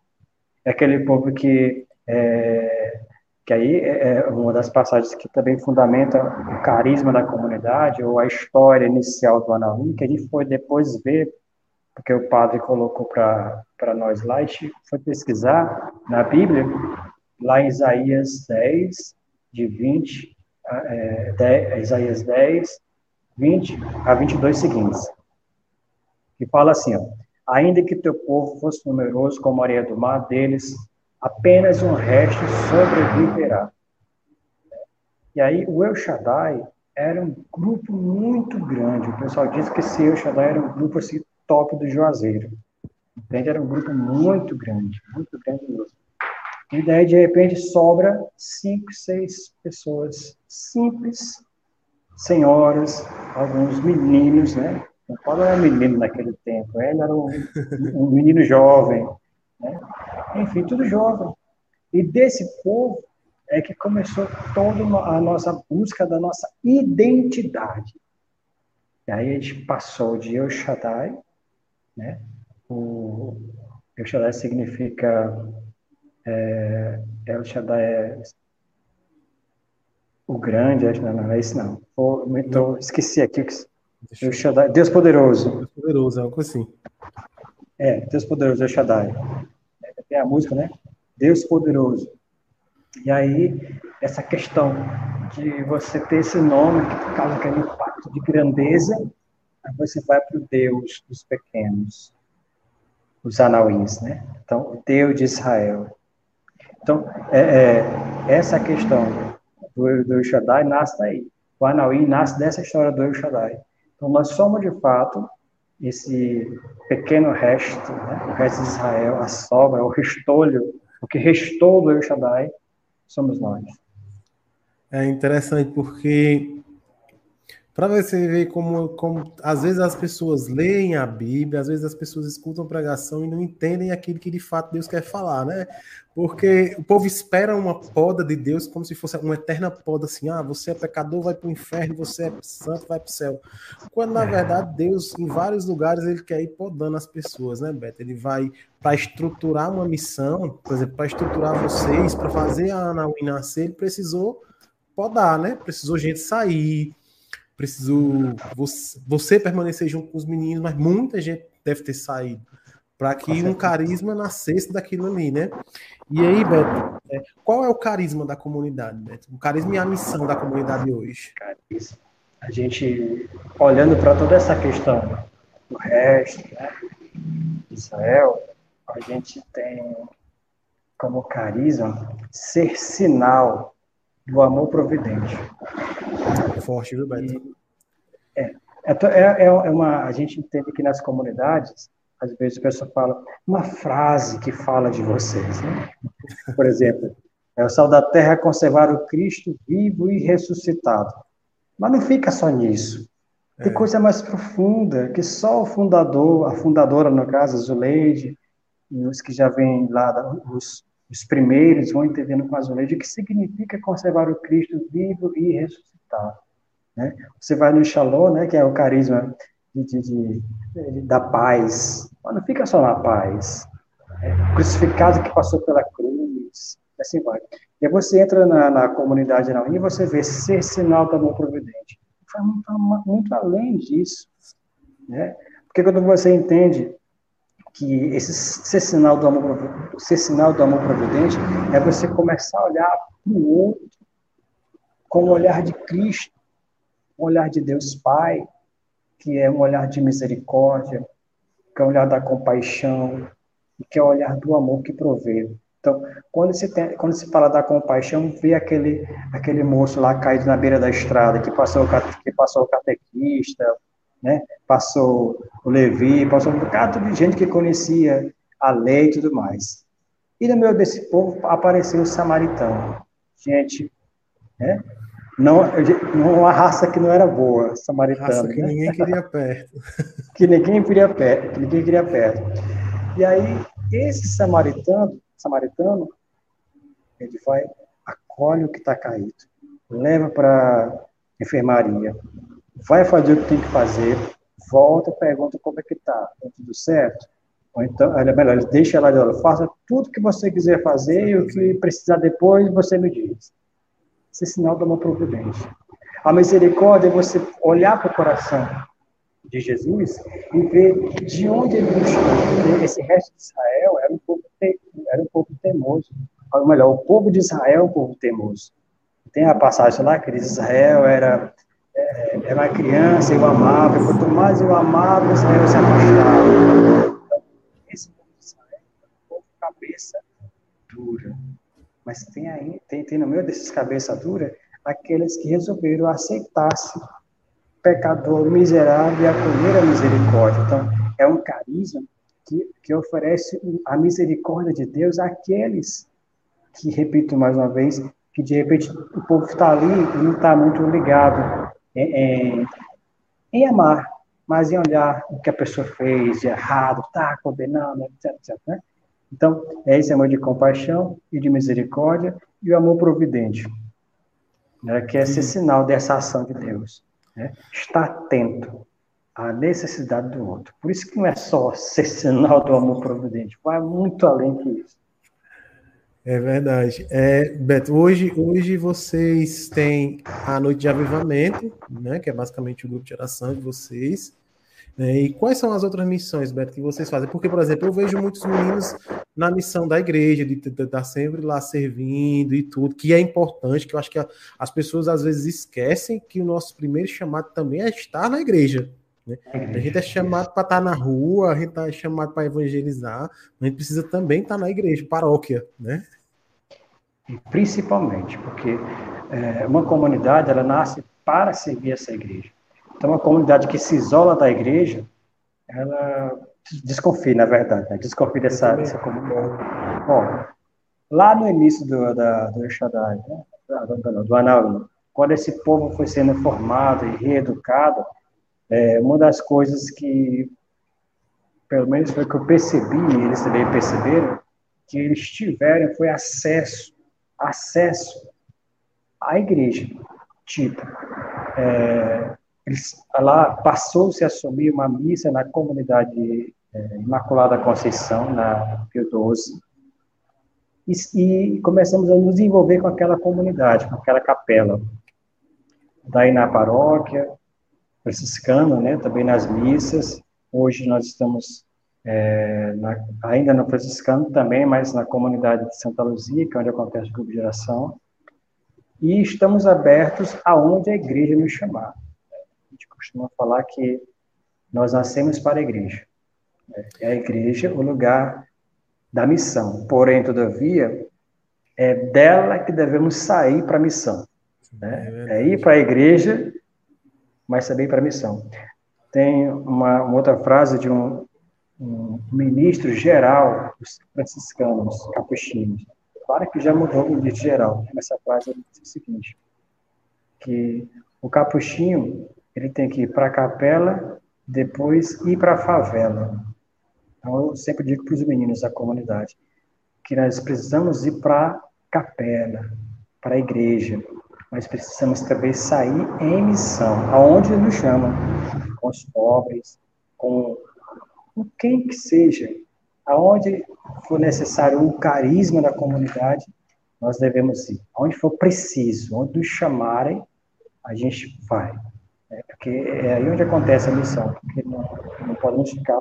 é aquele povo que é, que aí é, é uma das passagens que também fundamenta o carisma da comunidade ou a história inicial do Anauim, que a gente foi depois ver, porque o padre colocou para nós lá, e foi pesquisar na Bíblia, lá em Isaías 10, de 20, é, 10, Isaías 10, 20 a 22 seguintes, que fala assim, ó, ainda que teu povo fosse numeroso como a areia do mar, deles apenas um resto sobreviverá. E aí o El Shaddai era um grupo muito grande. O pessoal diz que esse El Shaddai era um grupo assim, top do Juazeiro. Entende? Era um grupo muito grande, muito grande mesmo. E daí, de repente, sobra cinco, seis pessoas simples, senhoras, alguns meninos, né? Paulo era menino naquele tempo, ele era um, um menino jovem, né? Enfim, tudo jovem. E desse povo é que começou toda a nossa busca da nossa identidade. E aí a gente passou de El Shaddai, né? O El Shaddai significa é, El Shaddai é o grande, não, não é isso não. Então, esqueci aqui. El Shaddai, Deus poderoso. Deus poderoso, é algo assim. É, Deus poderoso, El Shaddai. Tem a música, né? Deus poderoso. E aí, essa questão de você ter esse nome que causa aquele impacto de grandeza, aí você vai para o Deus dos pequenos, os anauís, né? Então, o Deus de Israel. Então, é, é, essa questão do, do Shaddai nasce daí. O Anauim nasce dessa história do El Shaddai. Então, nós somos, de fato, esse pequeno resto, né? o resto de Israel, a sobra, o restolho, o que restou do El Shaddai, somos nós. É interessante porque para você ver como, como às vezes as pessoas leem a Bíblia, às vezes as pessoas escutam pregação e não entendem aquilo que de fato Deus quer falar, né? Porque o povo espera uma poda de Deus como se fosse uma eterna poda, assim, ah, você é pecador, vai para o inferno, você é santo, vai para o céu. Quando na verdade Deus, em vários lugares, ele quer ir podando as pessoas, né, Beto? Ele vai para estruturar uma missão, por exemplo, para estruturar vocês, para fazer a Anauí nascer, ele precisou podar, né? Precisou gente sair, precisou você, você permanecer junto com os meninos, mas muita gente deve ter saído para que um carisma nascesse daquilo ali, né? E aí, Beto, é, qual é o carisma da comunidade, Beto? O carisma e a missão da comunidade hoje? Carisma. A gente, olhando para toda essa questão do resto, né, Israel, a gente tem como carisma ser sinal do amor providente. Forte, viu, Beto? E, é, é, é, é uma, a gente entende que nas comunidades às vezes a pessoa fala uma frase que fala de vocês, né? Por exemplo, é o sal da terra conservar o Cristo vivo e ressuscitado. Mas não fica só nisso. Tem é. coisa mais profunda que só o fundador, a fundadora, no caso, a Zuleide, e os que já vêm lá, os, os primeiros vão entendendo com a Zuleide o que significa conservar o Cristo vivo e ressuscitado. Né? Você vai no Shalom, né, que é o carisma de, de, de, da paz, mas não fica só na paz. É, crucificado que passou pela cruz, assim vai. E aí você entra na, na comunidade não, e você vê ser sinal do amor providente. Foi muito, muito além disso. Né? Porque quando você entende que esse ser sinal do amor, ser sinal do amor providente é você começar a olhar para o outro com o olhar de Cristo, o olhar de Deus Pai, que é um olhar de misericórdia, que é um olhar da compaixão, que é o olhar do amor que provê. Então, quando se, tem, quando se fala da compaixão, vê aquele, aquele moço lá caído na beira da estrada, que passou, que passou o catequista, né? passou o Levi, passou um bocado de gente que conhecia a lei e tudo mais. E no meio desse povo apareceu o samaritano. Gente, né? não, uma raça que não era boa, samaritano. Raça que né? ninguém queria <laughs> perto. que ninguém queria perto, que ninguém queria perto. E aí, esse samaritano, samaritano, ele vai, acolhe o que está caído, leva para enfermaria, vai fazer o que tem que fazer, volta, pergunta como é que está, tá tudo certo? Ou então, é melhor, deixa de olha, faça tudo que você quiser fazer e o que precisar depois você me diz. Esse é sinal de uma providência. A misericórdia é você olhar para o coração de Jesus e ver de onde ele buscou. Esse resto de Israel era um povo, era um povo temoso. Ou melhor, o povo de Israel é um povo temoso. Tem a passagem lá que diz Israel era, era uma criança, eu amava, e quanto mais eu amava, Israel se afastava. Esse povo de Israel é um cabeça dura. Mas tem aí, tem, tem no meio desses cabeça dura, aqueles que resolveram aceitar-se pecador miserável e acolher a misericórdia. Então, é um carisma que, que oferece a misericórdia de Deus àqueles que, repito mais uma vez, que de repente o povo está ali e não está muito ligado em, em, amar, mas em olhar o que a pessoa fez de errado, está condenando, etc, etc. Né? Então, é esse amor de compaixão e de misericórdia e o amor providente, né, que é esse sinal dessa ação de Deus. Né? Estar atento à necessidade do outro. Por isso que não é só ser sinal do amor providente, vai muito além que isso. É verdade. É, Beto, hoje, hoje vocês têm a noite de avivamento, né, que é basicamente o grupo de oração de vocês. Né? E quais são as outras missões, Beto, que vocês fazem? Porque, por exemplo, eu vejo muitos meninos na missão da igreja, de estar sempre lá servindo e tudo, que é importante, que eu acho que as pessoas às vezes esquecem que o nosso primeiro chamado também é estar na igreja. Né? A gente é chamado para estar na rua, a gente é chamado para evangelizar, mas a gente precisa também estar na igreja, paróquia, né? Principalmente, porque é, uma comunidade ela nasce para servir essa igreja. Então, uma comunidade que se isola da igreja, ela desconfia, na verdade, né? desconfia dessa, dessa comunidade. Bom, lá no início do, da, do Shaddai, né? do, do quando esse povo foi sendo formado e reeducado, é, uma das coisas que, pelo menos foi que eu percebi, e eles também perceberam, que eles tiveram foi acesso, acesso à igreja. Tipo, é, lá passou-se a assumir uma missa na comunidade é, Imaculada Conceição, na Pio XII, e, e, começamos a nos envolver com aquela comunidade, com aquela capela. Daí na paróquia, franciscana, né, também nas missas. Hoje nós estamos é, na, ainda no franciscano também, mas na comunidade de Santa Luzia, que é onde acontece o grupo de oração. E estamos abertos aonde a igreja nos chamar costuma falar que nós nascemos para a igreja. É a igreja o lugar da missão. Porém, todavia, é dela que devemos sair para a missão. Né? É, é ir para a igreja, mas também para a missão. Tem uma, uma, outra frase de um, um ministro geral dos franciscanos, capuchinos. Claro que já mudou o ministro geral, essa frase diz o seguinte, que o capuchinho ele tem que ir para a capela, depois ir para a favela. Então, eu sempre digo para os meninos da comunidade que nós precisamos ir para a capela, para a igreja, mas precisamos também sair em missão, aonde nos chama, com os pobres, com, com quem que seja, aonde for necessário o carisma da comunidade, nós devemos ir. Aonde for preciso, onde nos chamarem, a gente vai. É, porque é aí onde acontece a missão, porque não, não podemos ficar,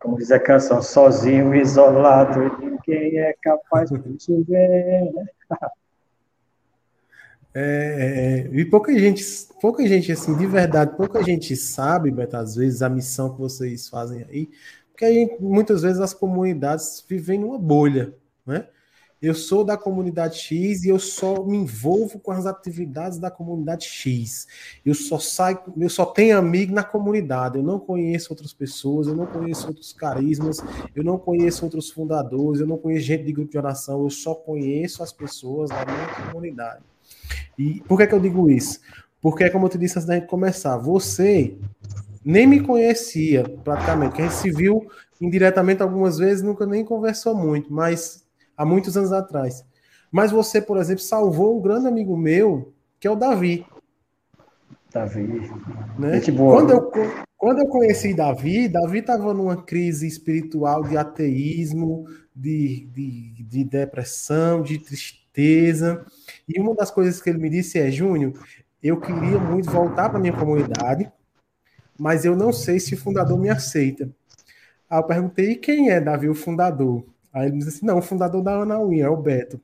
como diz a canção, sozinho, isolado, ninguém é capaz de se ver, né? <laughs> É, é, e pouca gente, pouca gente, assim, de verdade, pouca gente sabe, Beto, às vezes, a missão que vocês fazem aí, porque gente, muitas vezes as comunidades vivem numa bolha, né? Eu sou da comunidade X e eu só me envolvo com as atividades da comunidade X. Eu só saio, eu só tenho amigo na comunidade. Eu não conheço outras pessoas, eu não conheço outros carismas, eu não conheço outros fundadores, eu não conheço gente de grupo de oração, eu só conheço as pessoas da minha comunidade. E por que, que eu digo isso? Porque, como eu te disse antes da gente começar, você nem me conhecia praticamente, que a gente se viu indiretamente algumas vezes, nunca nem conversou muito, mas há muitos anos atrás. Mas você, por exemplo, salvou um grande amigo meu, que é o Davi. Davi. Né? Quando, eu, quando eu conheci Davi, Davi estava numa crise espiritual de ateísmo, de, de, de depressão, de tristeza. E uma das coisas que ele me disse é: Júnior, eu queria muito voltar para minha comunidade, mas eu não sei se o fundador me aceita. Aí eu perguntei: e quem é Davi, o fundador? Aí ele disse assim: não, o fundador da Anauim é o Beto.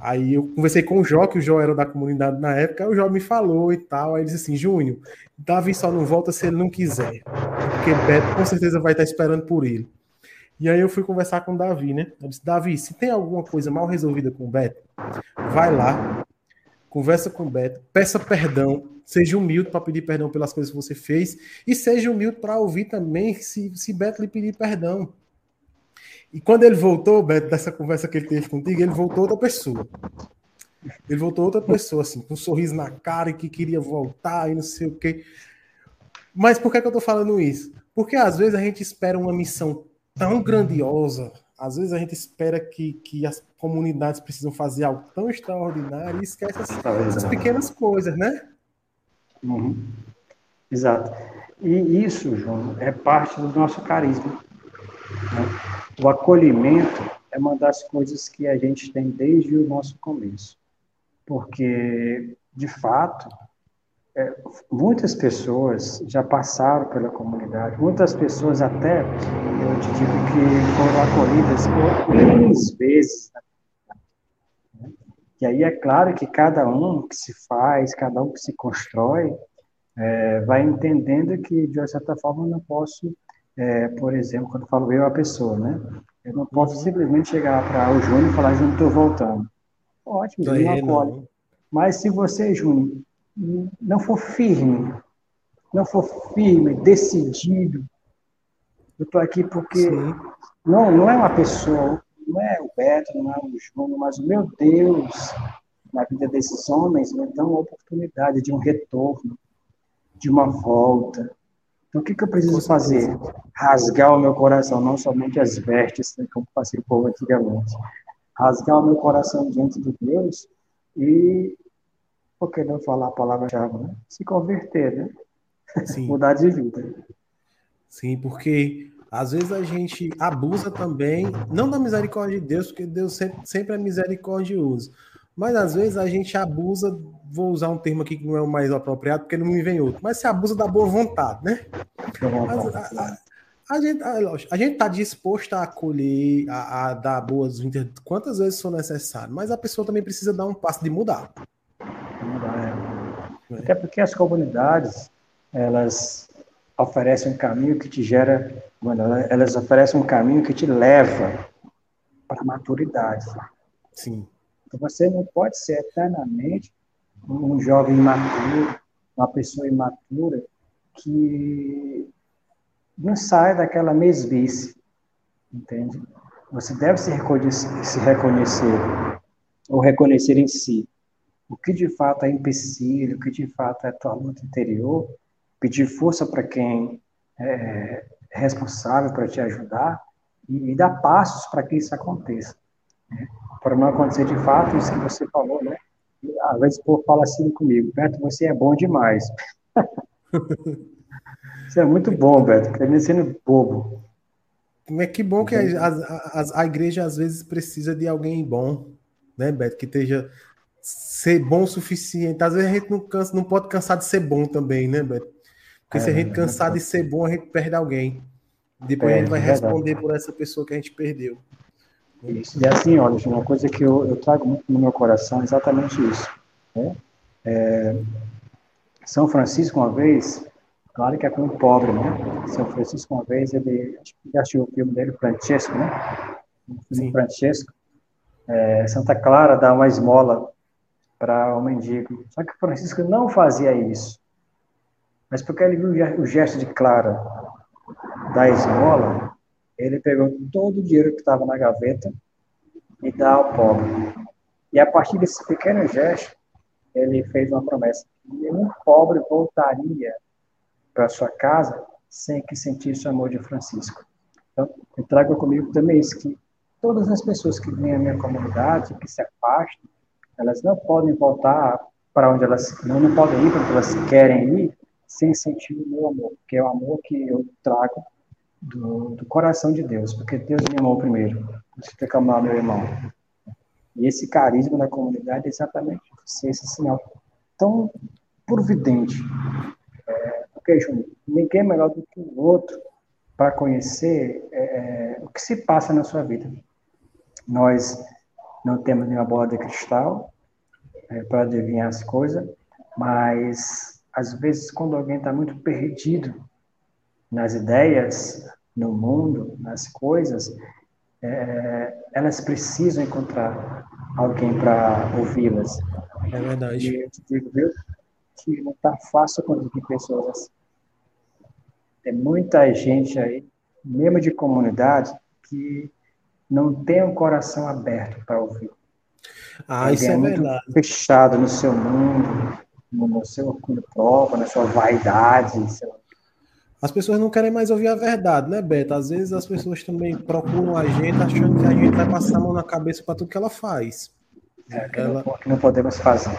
Aí eu conversei com o Jó, que o Jó era da comunidade na época, aí o Jó me falou e tal. Aí ele disse assim: Júnior, Davi só não volta se ele não quiser. Porque Beto com certeza vai estar esperando por ele. E aí eu fui conversar com o Davi, né? Eu disse: Davi, se tem alguma coisa mal resolvida com o Beto, vai lá, conversa com o Beto, peça perdão, seja humilde para pedir perdão pelas coisas que você fez e seja humilde para ouvir também se, se Beto lhe pedir perdão. E quando ele voltou, Beto, dessa conversa que ele teve contigo, ele voltou outra pessoa. Ele voltou outra pessoa, assim, com um sorriso na cara e que queria voltar e não sei o quê. Mas por que, que eu tô falando isso? Porque às vezes a gente espera uma missão tão grandiosa, às vezes a gente espera que, que as comunidades precisam fazer algo tão extraordinário e esquece essas, essas pequenas coisas, né? Uhum. Exato. E isso, João, é parte do nosso carisma. Né? O acolhimento é uma das coisas que a gente tem desde o nosso começo, porque, de fato, é, muitas pessoas já passaram pela comunidade, muitas pessoas até, eu te digo que foram acolhidas por muitas vezes. Né? E aí é claro que cada um que se faz, cada um que se constrói, é, vai entendendo que, de uma certa forma, eu não posso é, por exemplo, quando falo eu a pessoa, né? Eu não posso uhum. simplesmente chegar para o Júnior e falar, Júnior, estou voltando. Ótimo, ele acolhe. Mas se você, Júnior, não for firme, não for firme, decidido, eu estou aqui porque não, não é uma pessoa, não é o Beto, não é o Júnior, mas o meu Deus, na vida desses homens, me dá uma oportunidade de um retorno, de uma volta, então, o que, que eu preciso fazer? Rasgar o meu coração, não somente as vestes, né, como fazia o povo antigamente. Rasgar o meu coração diante de Deus e, por que não falar a palavra-chave, né? Se converter, né? <laughs> Mudar de vida. Sim, porque às vezes a gente abusa também, não da misericórdia de Deus, porque Deus sempre, sempre é misericordioso, mas às vezes a gente abusa, vou usar um termo aqui que não é o mais apropriado, porque não me vem outro, mas se abusa da boa vontade, né? Mas, a, a, a, gente, a, a gente tá disposto a acolher, a, a dar boas vindas quantas vezes for necessário, mas a pessoa também precisa dar um passo de mudar. É. Até porque as comunidades, elas oferecem um caminho que te gera, elas oferecem um caminho que te leva para a maturidade. Sim. Então, você não pode ser eternamente um jovem imaturo, uma pessoa imatura que não sai daquela mesmice, entende? Você deve se reconhecer, se reconhecer ou reconhecer em si o que de fato é empecilho, o que de fato é tua luta interior, pedir força para quem é responsável para te ajudar e, e dar passos para que isso aconteça. Né? para não acontecer de fato isso que você falou, né? Às vezes o povo fala assim comigo, Beto, você é bom demais. <laughs> Isso é muito bom, Beto, que tá sendo bobo. É que bom que a, a, a, igreja às vezes precisa de alguém bom, né, Beto? Que esteja ser bom o suficiente. Às vezes a gente não, cansa, não pode cansar de ser bom também, né, Beto? Porque é, se a gente cansar é de ser bom, a gente perde alguém. Depois a gente vai responder por essa pessoa que a gente perdeu. Isso. E assim, olha, uma coisa que eu, eu trago muito no meu coração é exatamente isso. Né? É, São Francisco, uma vez, claro que é como pobre, né? São Francisco, uma vez, ele, acho que já assistiu o filme dele, Francesco, né? O filme Francesco. É, Santa Clara dá uma esmola para o mendigo. Só que Francisco não fazia isso. Mas porque ele viu o gesto de Clara da esmola, ele pegou todo o dinheiro que estava na gaveta e dá ao pobre. E a partir desse pequeno gesto, ele fez uma promessa: nenhum pobre voltaria para sua casa sem que sentisse o amor de Francisco. Então, eu trago comigo também isso, que todas as pessoas que vêm à minha comunidade, que se afastam, elas não podem voltar para onde elas não, não podem ir para onde elas querem ir sem sentir o meu amor, que é o amor que eu trago do, do coração de Deus, porque Deus me amou primeiro. Você tem que amar meu irmão. E esse carisma da comunidade é exatamente esse sinal tão providente. É, porque, Júnior, ninguém é melhor do que o outro para conhecer é, o que se passa na sua vida. Nós não temos nenhuma bola de cristal é, para adivinhar as coisas, mas às vezes quando alguém está muito perdido nas ideias, no mundo, nas coisas, é, elas precisam encontrar alguém para ouvi-las. É verdade. E eu te digo, viu, que não está fácil conseguir pessoas assim. Tem muita gente aí, mesmo de comunidade, que não tem um coração aberto para ouvir. Ah, isso é, é verdade. fechado no seu mundo, no seu orgulho próprio, na sua vaidade, lá, as pessoas não querem mais ouvir a verdade, né, Beto? Às vezes as pessoas também procuram a gente achando que a gente vai passar a mão na cabeça para tudo que ela faz. É, que, ela... não, que não podemos fazer.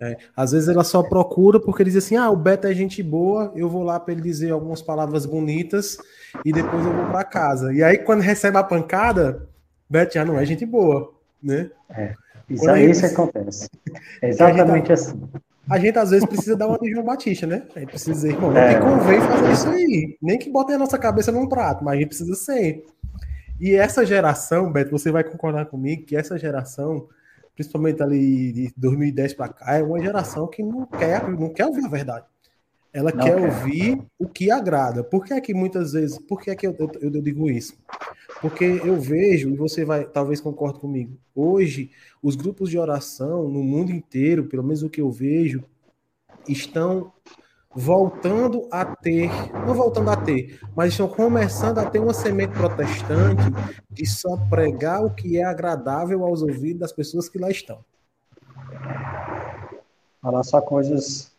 É, às vezes ela só procura porque ele diz assim: ah, o Beto é gente boa, eu vou lá para ele dizer algumas palavras bonitas e depois eu vou para casa. E aí, quando recebe a pancada, Beto já não é gente boa, né? É, isso, aí isso acontece. <laughs> É exatamente assim a gente às vezes precisa dar uma de João Batista, né? A gente precisa dizer, irmão, não é. convém fazer isso aí. Nem que botem a nossa cabeça num prato, mas a gente precisa ser. E essa geração, Beto, você vai concordar comigo que essa geração, principalmente ali de 2010 para cá, é uma geração que não quer, não quer ouvir a verdade. Ela quer, quer, ouvir o que agrada. Por que é que muitas vezes, por que é que eu, eu, eu, digo isso? Porque eu vejo, e você vai talvez concorde comigo, hoje os grupos de oração no mundo inteiro, pelo menos o que eu vejo, estão voltando a ter, não voltando a ter, mas estão começando a ter uma semente protestante de só pregar o que é agradável aos ouvidos das pessoas que lá estão. Falar só coisas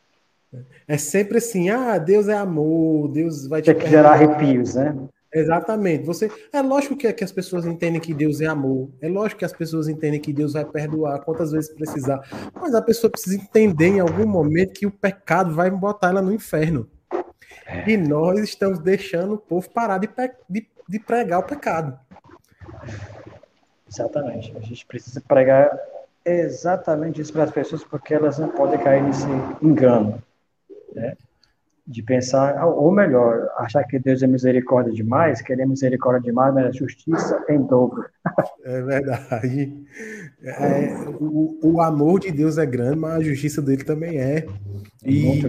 é sempre assim, ah, Deus é amor, Deus vai te. Tem que gerar arrepios, né? Exatamente. Você é lógico que, é que as pessoas entendem que Deus é amor. É lógico que as pessoas entendem que Deus vai perdoar quantas vezes precisar. Mas a pessoa precisa entender em algum momento que o pecado vai botar ela no inferno. É. E nós estamos deixando o povo parar de, de, de pregar o pecado. Exatamente. A gente precisa pregar exatamente isso para as pessoas, porque elas não podem cair nesse engano né? De pensar, ou melhor, achar que Deus é misericórdia demais, querer misericórdia demais, mas a justiça em dobro. É verdade. É, o, o, amor de Deus é grande, mas a justiça dele também é. E,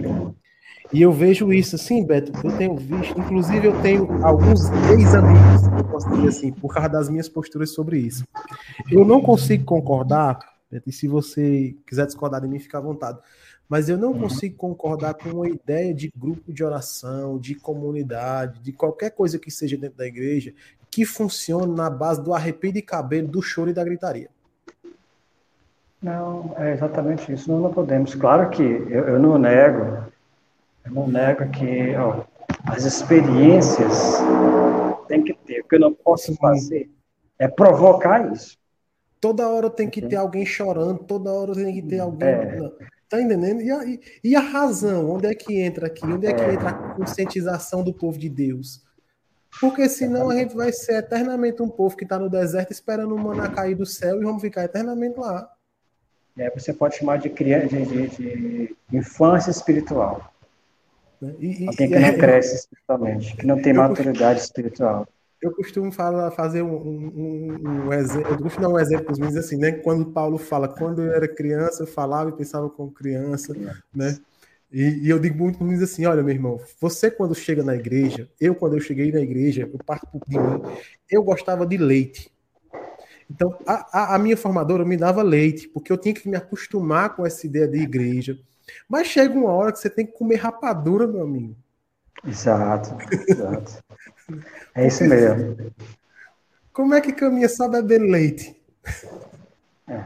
e eu vejo isso, assim, Beto, eu tenho visto, inclusive eu tenho alguns ex-amigos, eu posso dizer assim, por causa das minhas posturas sobre isso. Eu não consigo concordar, Beto, e se você quiser discordar de mim, fica à vontade mas eu não uhum. consigo concordar com a ideia de grupo de oração, de comunidade, de qualquer coisa que seja dentro da igreja, que funcione na base do arrepio de cabelo, do choro e da gritaria. Não, é exatamente isso. Nós não podemos. Claro que eu, eu não nego, eu não nego que ó, as experiências tem que ter. O que eu não posso fazer é provocar isso. Toda hora tem que ter alguém chorando, toda hora tem que ter alguém. É. Tá entendendo? E a, e a razão? Onde é que entra aqui? Onde é que entra a conscientização do povo de Deus? Porque senão a gente vai ser eternamente um povo que está no deserto esperando o maná cair do céu e vamos ficar eternamente lá. É, você pode chamar de, criança, de, de, de infância espiritual. Né? E, Alguém que não é, cresce espiritualmente, que não tem maturidade espiritual. Eu costumo falar, fazer um, um, um, exemplo, eu costumo dar um exemplo para os meninos assim, né? Quando Paulo fala, quando eu era criança, eu falava e pensava como criança, né? E, e, eu digo muito para os meninos assim: olha, meu irmão, você quando chega na igreja, eu quando eu cheguei na igreja, eu parto de mim, eu gostava de leite. Então, a, a, a minha formadora me dava leite, porque eu tinha que me acostumar com essa ideia de igreja. Mas chega uma hora que você tem que comer rapadura, meu amigo. Exato, exato. É isso mesmo. Como é que caminha só bebendo leite? É.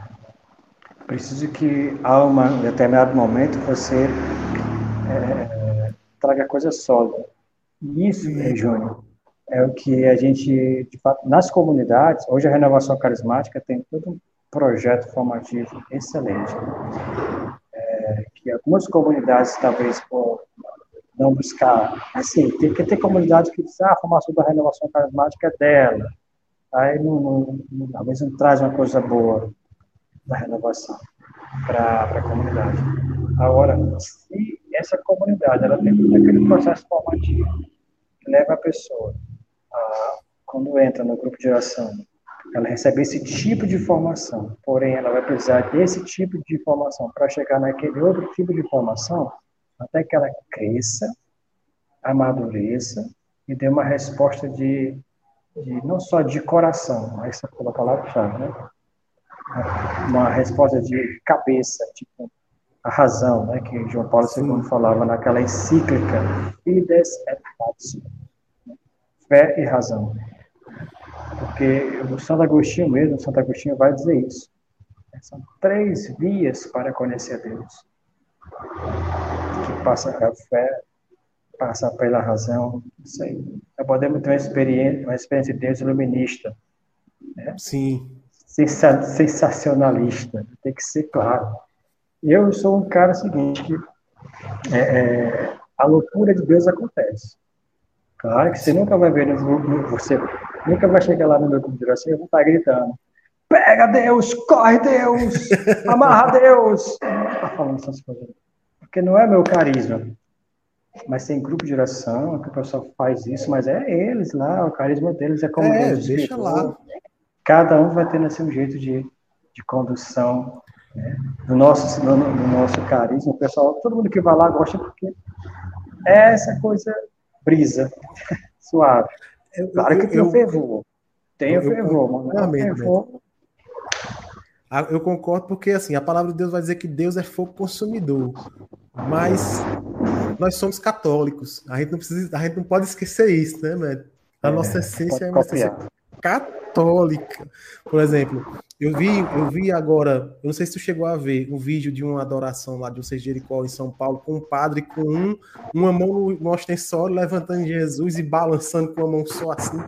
Preciso que, a um determinado momento, você é, traga coisa sólida. Isso, Júnior, é o que a gente, de fato, nas comunidades, hoje a Renovação Carismática tem todo um projeto formativo excelente. É, que algumas comunidades, talvez, por não buscar. Assim, tem que ter comunidade que diz, ah, a formação da renovação carismática é dela. Aí não, não, não, talvez não traz uma coisa boa da renovação para a comunidade. Agora, se essa comunidade ela tem aquele processo formativo que leva a pessoa a, quando entra no grupo de oração, ela recebe esse tipo de informação, porém ela vai precisar desse tipo de informação para chegar naquele outro tipo de informação, até que ela cresça, amadureça e dê uma resposta de, de não só de coração, mas essa foi a palavra-chave, né? Uma resposta de cabeça, tipo a razão, né? Que João Paulo II falava naquela encíclica Fides et Ratio, fé e razão. Porque o Santo Agostinho mesmo, Santo Agostinho vai dizer isso. São três vias para conhecer a Deus passa fé, passa pela razão, isso aí. Nós podemos ter uma experiência, uma experiência de Deus iluminista. Né? Sim. sensacionalista, tem que ser claro. Eu sou um cara seguinte, que é, é, a loucura de Deus acontece. Claro que você nunca vai ver, você nunca vai chegar lá no meu oração e eu vou estar gritando, pega Deus, corre Deus, <laughs> amarra Deus. Não está falando essas coisas porque não é meu carisma. Mas tem grupo de oração que o pessoal faz isso, mas é eles lá, o carisma deles é como é, Deus deixa lá. Cada um vai tendo assim um jeito de, de condução né? do, nosso, do, do nosso carisma. O pessoal, todo mundo que vai lá gosta porque é essa coisa brisa, <laughs> suave. Claro que tem o fervor. Tem o fervor, mas não é fervor ah, eu concordo porque assim a palavra de Deus vai dizer que Deus é fogo consumidor, mas nós somos católicos. A gente não precisa, a gente não pode esquecer isso, né, man? A nossa é, essência é uma essência católica. Por exemplo, eu vi, eu vi agora, eu não sei se tu chegou a ver um vídeo de uma adoração lá de um Jericó em São Paulo com um padre com um, uma mão no, no ostensório levantando Jesus e balançando com a mão só assim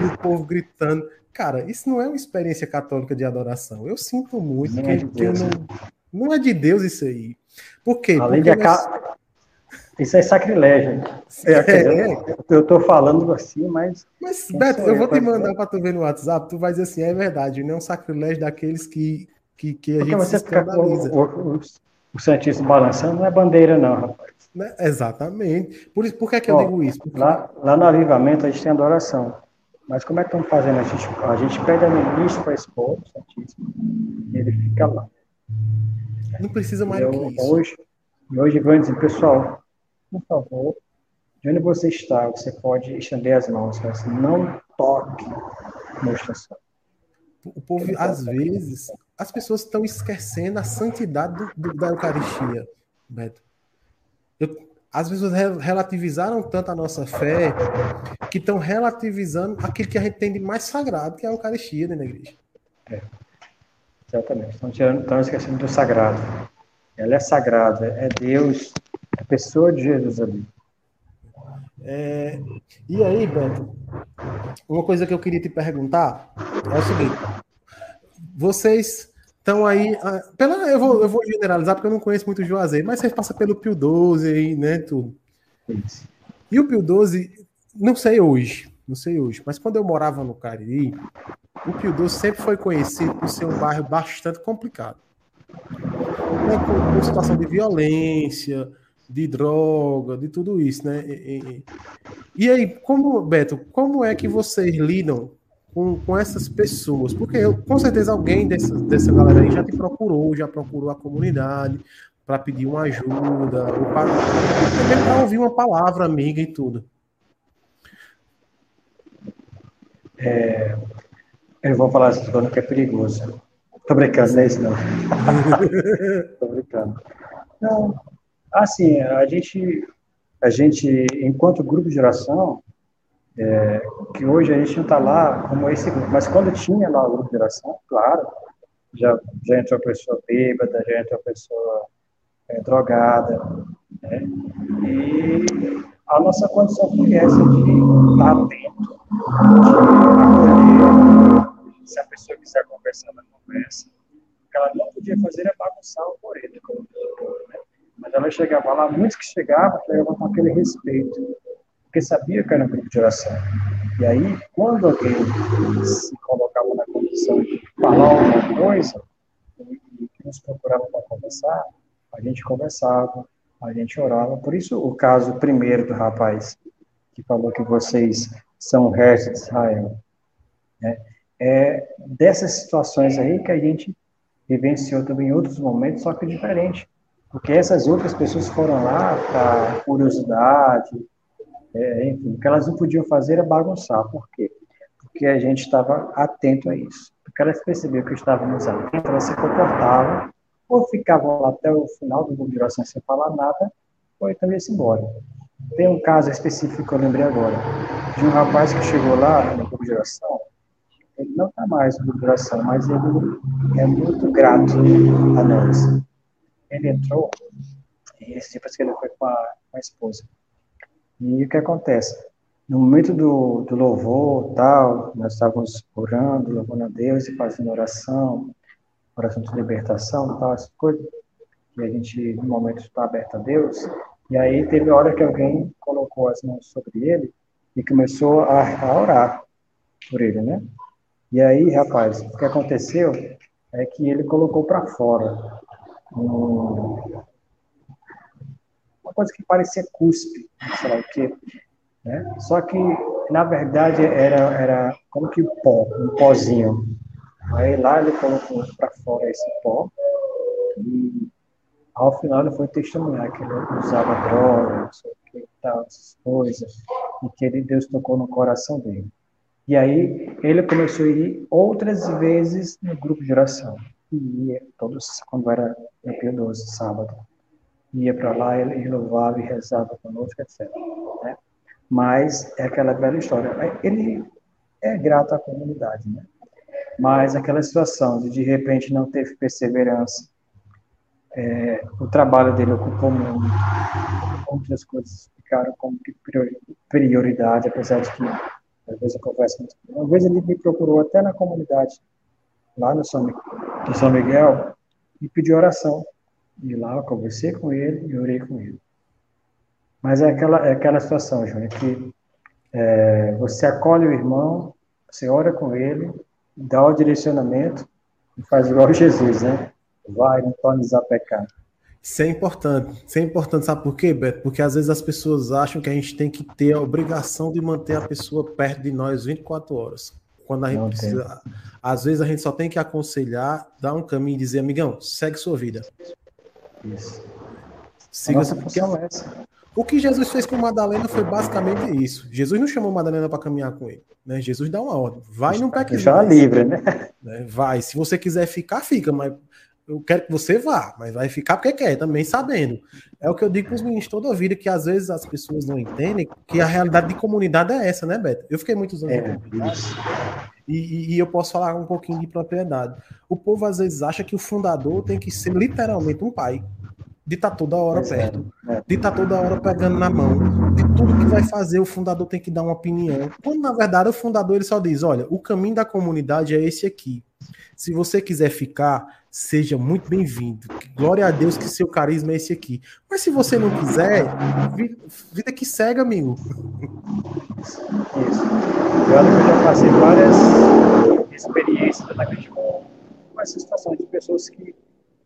e o povo gritando. Cara, isso não é uma experiência católica de adoração. Eu sinto muito não que, é de que não, não é de Deus isso aí. Por quê? Além Porque de nós... Isso é sacrilégio. É, é. Eu estou falando assim, mas. Mas, Beto, eu vou te mandar para tu ver no WhatsApp, tu vai dizer assim: é verdade, não é um sacrilégio daqueles que, que, que a Porque gente você se escandaliza. O, o, o Santíssimo balançando não é bandeira, não, rapaz. Né? Exatamente. Por, isso, por que, é que eu digo isso? Porque... Lá, lá no avivamento a gente tem adoração. Mas como é que estão fazendo? A gente, a gente pede a ministra para expor o Santíssimo e ele fica lá. Não precisa mais eu, do que isso. Hoje, hoje vou dizer, pessoal, por favor, de onde você está, você pode estender as mãos, mas não toque no estação. O povo, às vezes, as pessoas estão esquecendo a santidade do, do, da Eucaristia, Beto. Eu, as pessoas relativizaram tanto a nossa fé que estão relativizando aquilo que a gente tem de mais sagrado, que é a Eucaristia dentro da igreja. É. Exatamente. Estão, tirando, estão esquecendo do sagrado. Ela é sagrada, é Deus, é a pessoa de Jesus ali. É, e aí, Beto, uma coisa que eu queria te perguntar é o seguinte: vocês então aí, pela, eu, vou, eu vou generalizar porque eu não conheço muito o Juazeiro, mas você passa pelo Pio 12 aí, né, tudo. E o Pio 12, não sei hoje, não sei hoje, mas quando eu morava no Cariri, o Pio 12 sempre foi conhecido por ser um bairro bastante complicado. Né, com, com situação de violência, de droga, de tudo isso, né? E, E aí, como, Beto, como é que vocês lidam com, com essas pessoas? Porque eu, com certeza alguém dessa, dessa galera aí já te procurou, já procurou a comunidade para pedir uma ajuda, ou para ouvir uma palavra amiga e tudo. É, eu vou falar isso falando que é perigoso. Tô brincando, não é isso não. <laughs> Tô brincando. Não, assim, a gente, a gente, enquanto grupo de oração, é, que hoje a gente não está lá como esse grupo, mas quando tinha lá o grupo de oração, claro, já, já entrou pessoa bêbada, já entrou pessoa é, drogada, né? E a nossa condição foi essa de estar atento, de se a pessoa quiser conversar na conversa, o que ela não podia fazer era bagunçar o coreto, né? mas ela chegava lá, muitos que chegavam, chegavam com aquele respeito, porque sabia que era um grupo de oração. E aí, quando alguém se colocava na condição de falar alguma coisa, que nos procurava para conversar, a gente conversava, a gente orava. Por isso, o caso primeiro do rapaz que falou que vocês são o resto de Israel. Né? É dessas situações aí que a gente vivenciou também em outros momentos, só que diferente. Porque essas outras pessoas foram lá para curiosidade, é, enfim, o que elas não podiam fazer era bagunçar. Por quê? Porque a gente estava atento a isso. Porque elas percebiam que estávamos atentos, elas se comportavam ou ficavam lá até o final do grupo oração sem falar nada, ou então ia-se embora. Tem um caso específico que eu lembrei agora, de um rapaz que chegou lá no grupo de oração, ele não está mais no grupo de oração, mas ele é muito grato a nós. Ele entrou, e esse tipo que ele foi com a, com a esposa. E o que acontece? No momento do, do louvor, tal, nós estávamos orando, louvando a Deus e fazendo oração, oração de libertação, tal, essas coisas, que a gente, no momento, está aberto a Deus. E aí teve hora que alguém colocou as mãos sobre ele e começou a, a orar por ele, né? E aí, rapaz, o que aconteceu é que ele colocou para fora um, uma coisa que parecia cuspe, sei lá o quê. Né? Só que, na verdade, era, era como que pó, um pozinho. Aí lá ele colocou para fora esse pó e ao final ele foi testemunhar que ele usava droga, não sei o que, tal, essas coisas, e que ele, Deus tocou no coração dele. E aí ele começou a ir outras vezes no grupo de oração. E ia todos, quando era dia 12, sábado. Ia para lá, ele louvava e rezava conosco, etc. Né? Mas é aquela velha história. Ele é grato à comunidade, né? Mas aquela situação de de repente não ter perseverança, é, o trabalho dele ocupou muito, outras coisas ficaram como prioridade, apesar de que às vezes eu converso muito. Uma vez ele me procurou até na comunidade, lá no São, Miguel, e pediu oração. E lá eu conversei com ele e orei com ele. Mas é aquela, é aquela situação, Júnior, que é, você acolhe o irmão, você ora com ele, dá o direcionamento e faz igual <laughs> Jesus, né? Vai, não tornes a pecar. Isso é importante. Isso é importante, sabe por quê, Beto? Porque às vezes as pessoas acham que a gente tem que ter a obrigação de manter a pessoa perto de nós 24 horas. Quando a gente não precisa. Tem. Às vezes a gente só tem que aconselhar, dar um caminho e dizer, amigão, segue sua vida. Isso. Siga Nossa função é essa. O que Jesus fez com Madalena foi basicamente isso. Jesus não chamou Madalena para caminhar com ele. Né? Jesus dá uma ordem. Vai e não peque Deixa ela livre, né? né? Vai. Se você quiser ficar, fica. Mas eu quero que você vá. Mas vai ficar porque quer, também sabendo. É o que eu digo para os meninos toda a vida, que às vezes as pessoas não entendem que a realidade de comunidade é essa, né, Beto? Eu fiquei muitos anos é, comunidade. E, e, eu posso falar um pouquinho de propriedade. O povo às vezes acha que o fundador tem que ser literalmente um pai de estar tá toda hora pois é, perto, é. de estar tá toda hora pegando na mão, de tudo que vai fazer o fundador tem que dar uma opinião. Quando na verdade o fundador ele só diz, olha, o caminho da comunidade é esse aqui. Se você quiser ficar, seja muito bem-vindo. Glória a Deus que seu carisma é esse aqui. Mas se você não quiser, vida que segue, amigo. Isso. Eu já passei várias experiências na com essa situação de pessoas que,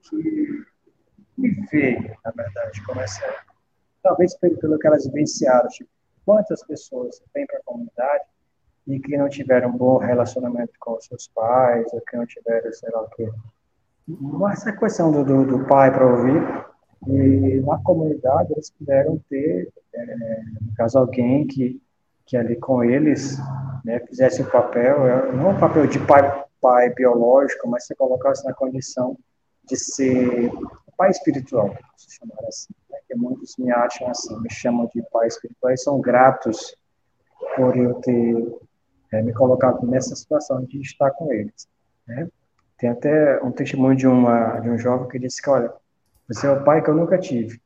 que me ver, na verdade, como essa. Talvez pelo, que elas vivenciaram, tipo, quantas pessoas vêm para a comunidade e que não tiveram um bom relacionamento com os seus pais, ou que não tiveram, sei lá o quê. Essa questão do, do, do pai para ouvir, e na comunidade eles puderam ter, é, no caso, alguém que, que ali com eles né, fizesse o papel, é, não o papel de pai, pai biológico, mas se colocasse na condição de ser pai espiritual, se chamar assim. Né, que muitos me acham assim, me chamam de pai espiritual e são gratos por eu ter é, me colocado nessa situação de estar com eles. Né? Tem até um testemunho de, uma, de um jovem que disse que, olha, você é o pai que eu nunca tive.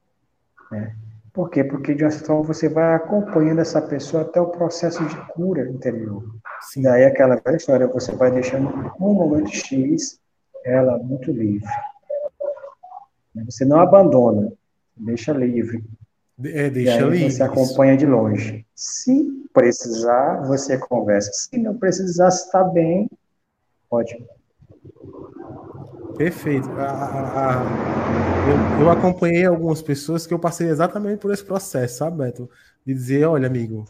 Né? Por quê? Porque de uma situação você vai acompanhando essa pessoa até o processo de cura interior. Sim. Daí aquela velha história, você vai deixando um momento X ela muito livre. Você não abandona, deixa livre. É, deixa livre. Você acompanha de longe. Se precisar, você conversa. Se não precisar, se está bem, ótimo. Perfeito. A, a, a, eu, eu, acompanhei algumas pessoas que eu passei exatamente por esse processo, sabe, Beto? De dizer, olha, amigo,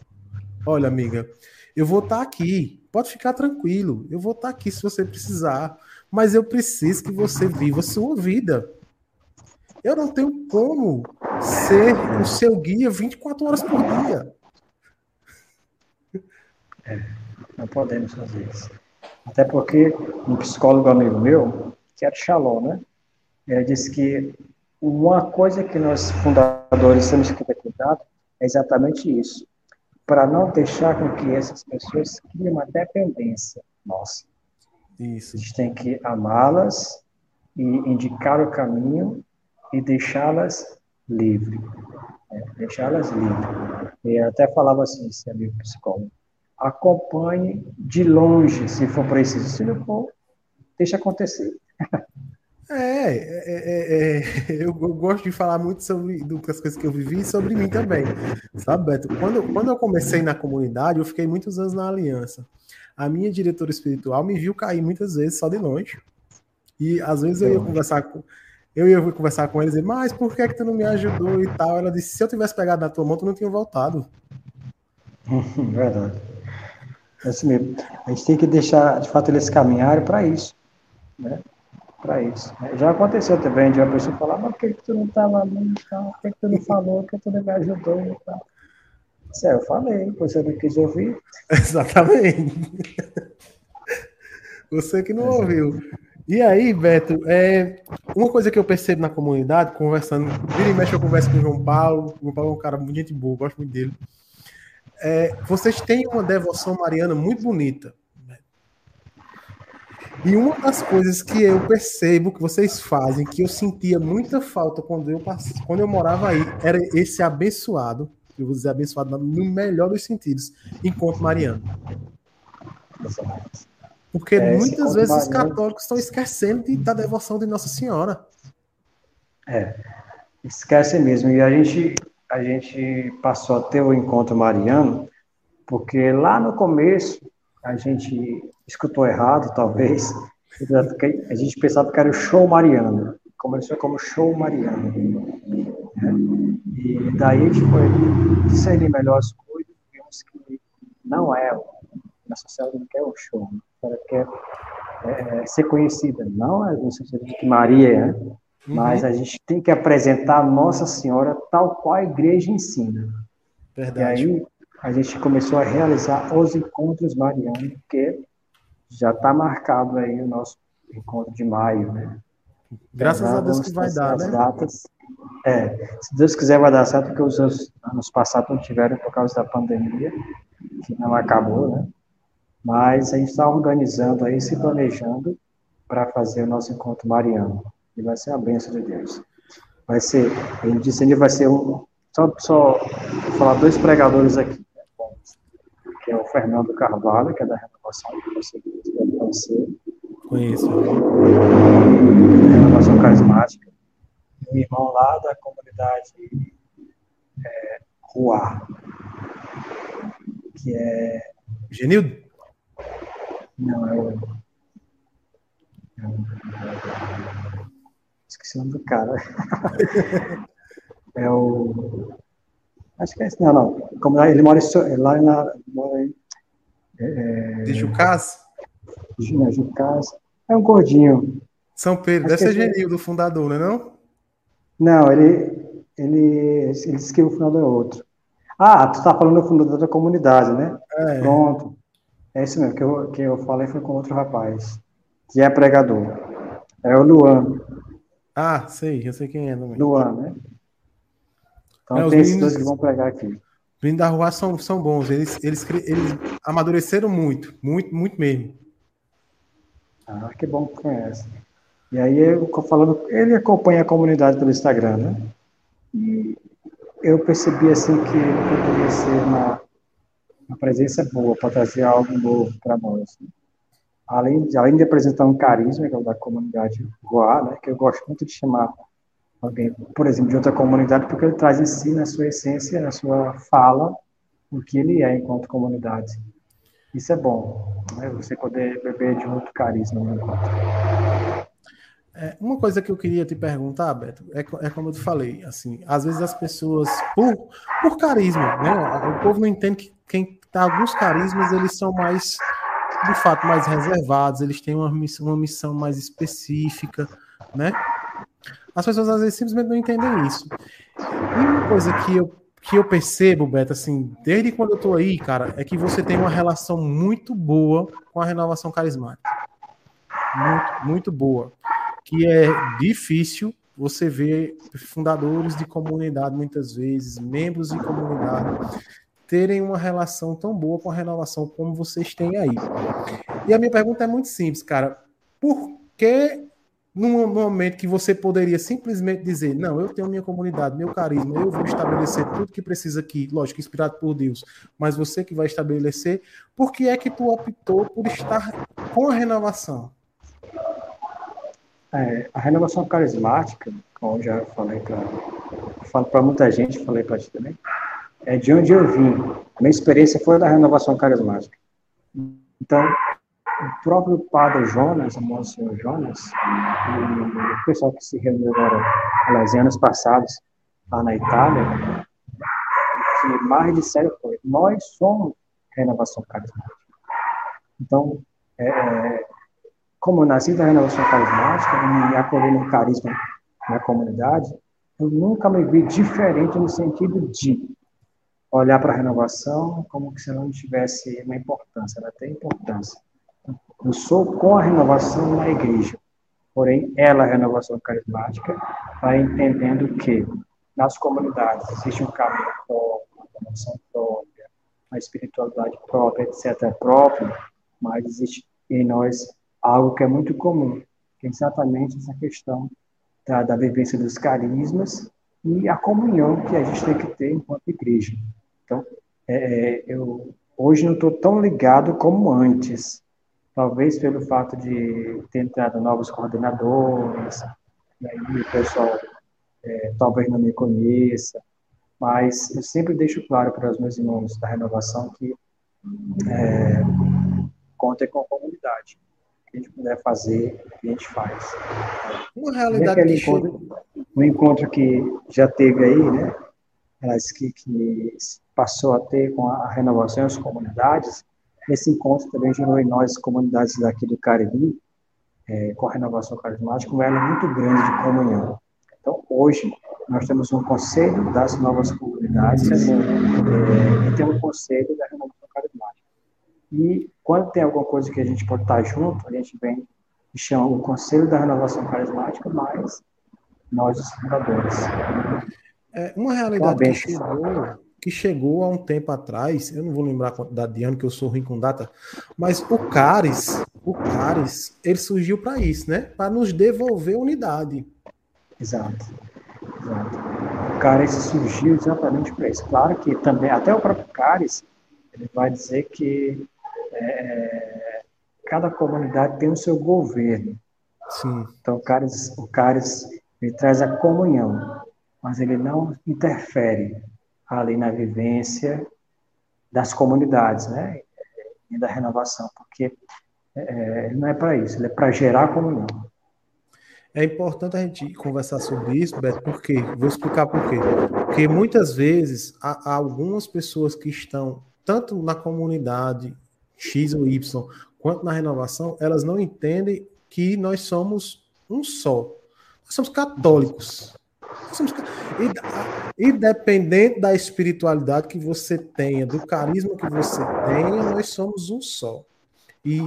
olha, amiga, eu vou estar tá aqui, pode ficar tranquilo, eu vou estar tá aqui se você precisar, mas eu preciso que você viva a sua vida. Eu não tenho como ser o seu guia 24 horas por dia. É, não podemos fazer isso. Até porque um psicólogo amigo meu, que era Shalom, né? Ele disse que uma coisa que nós fundadores temos que ter cuidado é exatamente isso, para não deixar com que essas pessoas criem uma dependência nossa. Isso. A gente tem que amá-las e indicar o caminho e deixá-las livres. É, deixá-las livres. E até falava assim, esse amigo psicólogo, acompanhe de longe, se for preciso. Se não for, deixa acontecer. É, é, é, é, eu, gosto de falar muito sobre das coisas que eu vivi e sobre mim também. Sabe, Beto? Quando, quando eu comecei na comunidade, eu fiquei muitos anos na aliança. A minha diretora espiritual me viu cair muitas vezes só de longe. E às vezes eu ia conversar com eu ia conversar com eles e dizer, mas por que, que tu não me ajudou e tal? Ela disse, se eu tivesse pegado na tua mão, tu não tinha voltado. <laughs> Verdade. É assim mesmo. A gente tem que deixar, de fato, eles caminharem para isso. Né? Para isso. Já aconteceu também de uma pessoa falar, mas por que, que tu não estava ali Por que, que tu não falou? Por que tu não me ajudou e tal? Isso eu falei, você não quis ouvir. <laughs> Exatamente. Você que não Exato. ouviu. E aí, Beto, é, uma coisa que eu percebo na comunidade, conversando, vira e mexe eu converso com o João Paulo, o João Paulo é um cara muito gente boa, gosto muito dele. É, vocês têm uma devoção mariana muito bonita. E uma das coisas que eu percebo que vocês fazem, que eu sentia muita falta quando eu, quando eu morava aí, era esse abençoado, eu vou dizer abençoado no melhor dos sentidos, encontro mariano. Porque é, muitas vezes os católicos estão esquecendo de, da devoção de Nossa Senhora. É, esquece mesmo. E a gente, a gente passou a ter o encontro mariano, porque lá no começo a gente escutou errado, talvez. A gente pensava que era o show mariano. Começou como show mariano. E daí a gente foi discernir melhor as coisas, vimos que não é, na sociedade não quer um show, ela quer é, ser conhecida, não é no sentido de que Maria é, uhum. mas a gente tem que apresentar Nossa Senhora tal qual a igreja ensina. Verdade. E aí a gente começou a realizar os encontros marianos, que já está marcado aí o nosso encontro de maio, né? Graças a Deus que vai dar, né? Datas. É, se Deus quiser vai dar certo, porque os anos passados não tiveram por causa da pandemia, que não acabou, né? Mas a gente está organizando aí, se planejando para fazer o nosso encontro mariano. E vai ser a bênção de Deus. Vai ser, ele disse, ele vai ser um. Só, só vou falar dois pregadores aqui que é o Fernando Carvalho, que é da Renovação, que você deve conhecer. Conheço. Renovação Carismática. Um irmão lá da comunidade é, Rua, que é. Genildo? Não, é o. É. Esqueci o nome do cara. <laughs> é o. Acho que é esse, não, não. Como ele mora lá na. Mora em, é, de Jucás? De Jucás. É um gordinho. São Pedro, Acho deve ser é Genil do fundador, não é não? Não, ele, ele, ele disse que o fundador é outro. Ah, tu tá falando do fundador da comunidade, né? É. Pronto. É isso mesmo, que eu, que eu falei foi com outro rapaz, que é pregador. É o Luan. Ah, sei, eu sei quem é também. Luan, né? Então é, tem esses dois que vão pregar aqui. Os meninos da rua são, são bons, eles, eles, eles amadureceram muito, muito, muito mesmo. Ah, que bom que conhece. E aí, eu falando, ele acompanha a comunidade pelo Instagram, né? E eu percebi assim que ele poderia ser uma, uma presença boa para trazer algo novo para nós. Né? Além, de, além de apresentar um carisma, que é o da comunidade Goa, né? Que eu gosto muito de chamar alguém, por exemplo, de outra comunidade, porque ele traz em si, na sua essência, na sua fala, o que ele é enquanto comunidade. Isso é bom, né? Você poder beber de outro carisma no encontro. É, uma coisa que eu queria te perguntar, Beto, é, é, como eu te falei, assim, às vezes as pessoas, por, por carisma, né? O povo não entende que quem tá alguns carismas, eles são mais, de fato, mais reservados, eles têm uma missão, uma missão mais específica, né? As pessoas às vezes simplesmente não entendem isso. E uma coisa que eu, que eu percebo, Beto, assim, desde quando eu tô aí, cara, é que você tem uma relação muito boa com a renovação carismática. Muito, muito boa que é difícil você ver fundadores de comunidade, muitas vezes, membros de comunidade, terem uma relação tão boa com a renovação como vocês têm aí. E a minha pergunta é muito simples, cara. Por que num momento que você poderia simplesmente dizer, não, eu tenho minha comunidade, meu carisma, eu vou estabelecer tudo que precisa aqui, lógico, inspirado por Deus, mas você que vai estabelecer, por que é que tu optou por estar com a renovação? É, a renovação carismática, como eu já falei para muita gente, falei para ti também, é de onde eu vim. A minha experiência foi da renovação carismática. Então, o próprio padre Jonas, o Monsenhor Jonas, o pessoal que se reuniu agora, aliás, anos passados, lá na Itália, que mais disseram foi: nós somos renovação carismática. Então, é, é como eu nasci da renovação carismática e acolhendo um carisma na comunidade, eu nunca me vi diferente no sentido de olhar para a renovação como se não tivesse uma importância, ela tem importância. Eu sou com a renovação na igreja, porém, ela, a renovação carismática, vai entendendo que nas comunidades existe um caminho próprio, uma renovação própria, uma espiritualidade própria, etc., própria, mas existe em nós algo que é muito comum, que é exatamente essa questão da, da vivência dos carismas e a comunhão que a gente tem que ter enquanto igreja. Então, é, é eu hoje não estou tão ligado como antes, talvez pelo fato de ter entrado novos coordenadores, e aí o pessoal é, talvez não me conheça, mas eu sempre deixo claro para os meus irmãos da renovação que é, contem com a comunidade que a gente puder fazer, a gente faz. Uma realidade que encontro, um encontro que já teve aí, né? Mas que, que passou a ter com a renovação das comunidades, esse encontro também gerou em nós, comunidades daqui do Cariri, é, com a renovação carismática, um elo muito grande de comunhão. Então, hoje, nós temos um conselho das novas comunidades é, e temos um conselho da renovação carismática. E quando tem alguma coisa que a gente pode estar junto, a gente vem e chama o Conselho da Renovação Carismática, mais nós, os fundadores. É uma realidade que chegou, que chegou há um tempo atrás, eu não vou lembrar a quantidade de ano, que eu sou ruim com data, mas o CARES, o CARES, ele surgiu para isso, né? Para nos devolver unidade. Exato. Exato. O CARES surgiu exatamente para isso. Claro que também, até o próprio CARES, ele vai dizer que é, cada comunidade tem o seu governo. Sim. Então, o CARES, o CARES ele traz a comunhão, mas ele não interfere ali na vivência das comunidades, né? E da renovação, porque é, ele não é para isso, ele é para gerar comunhão. É importante a gente conversar sobre isso, Beto, por quê? Vou explicar por quê. Porque muitas vezes há, há algumas pessoas que estão tanto na comunidade X ou Y, quanto na renovação, elas não entendem que nós somos um só. Nós somos católicos. Nós somos, independente da espiritualidade que você tenha, do carisma que você tenha, nós somos um só. E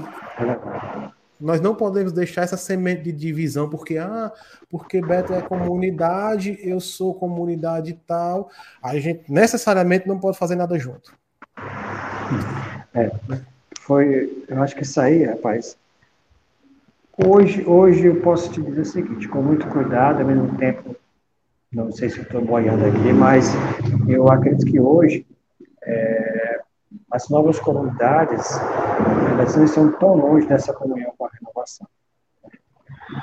nós não podemos deixar essa semente de divisão, porque, ah, porque Beto é comunidade, eu sou comunidade tal. A gente necessariamente não pode fazer nada junto. É, foi, eu acho que isso aí, rapaz. Hoje, hoje eu posso te dizer o seguinte, com muito cuidado, ao mesmo tempo, não sei se estou boiando aqui, mas eu acredito que hoje é, as novas comunidades, elas não estão tão longe dessa comunhão com a renovação.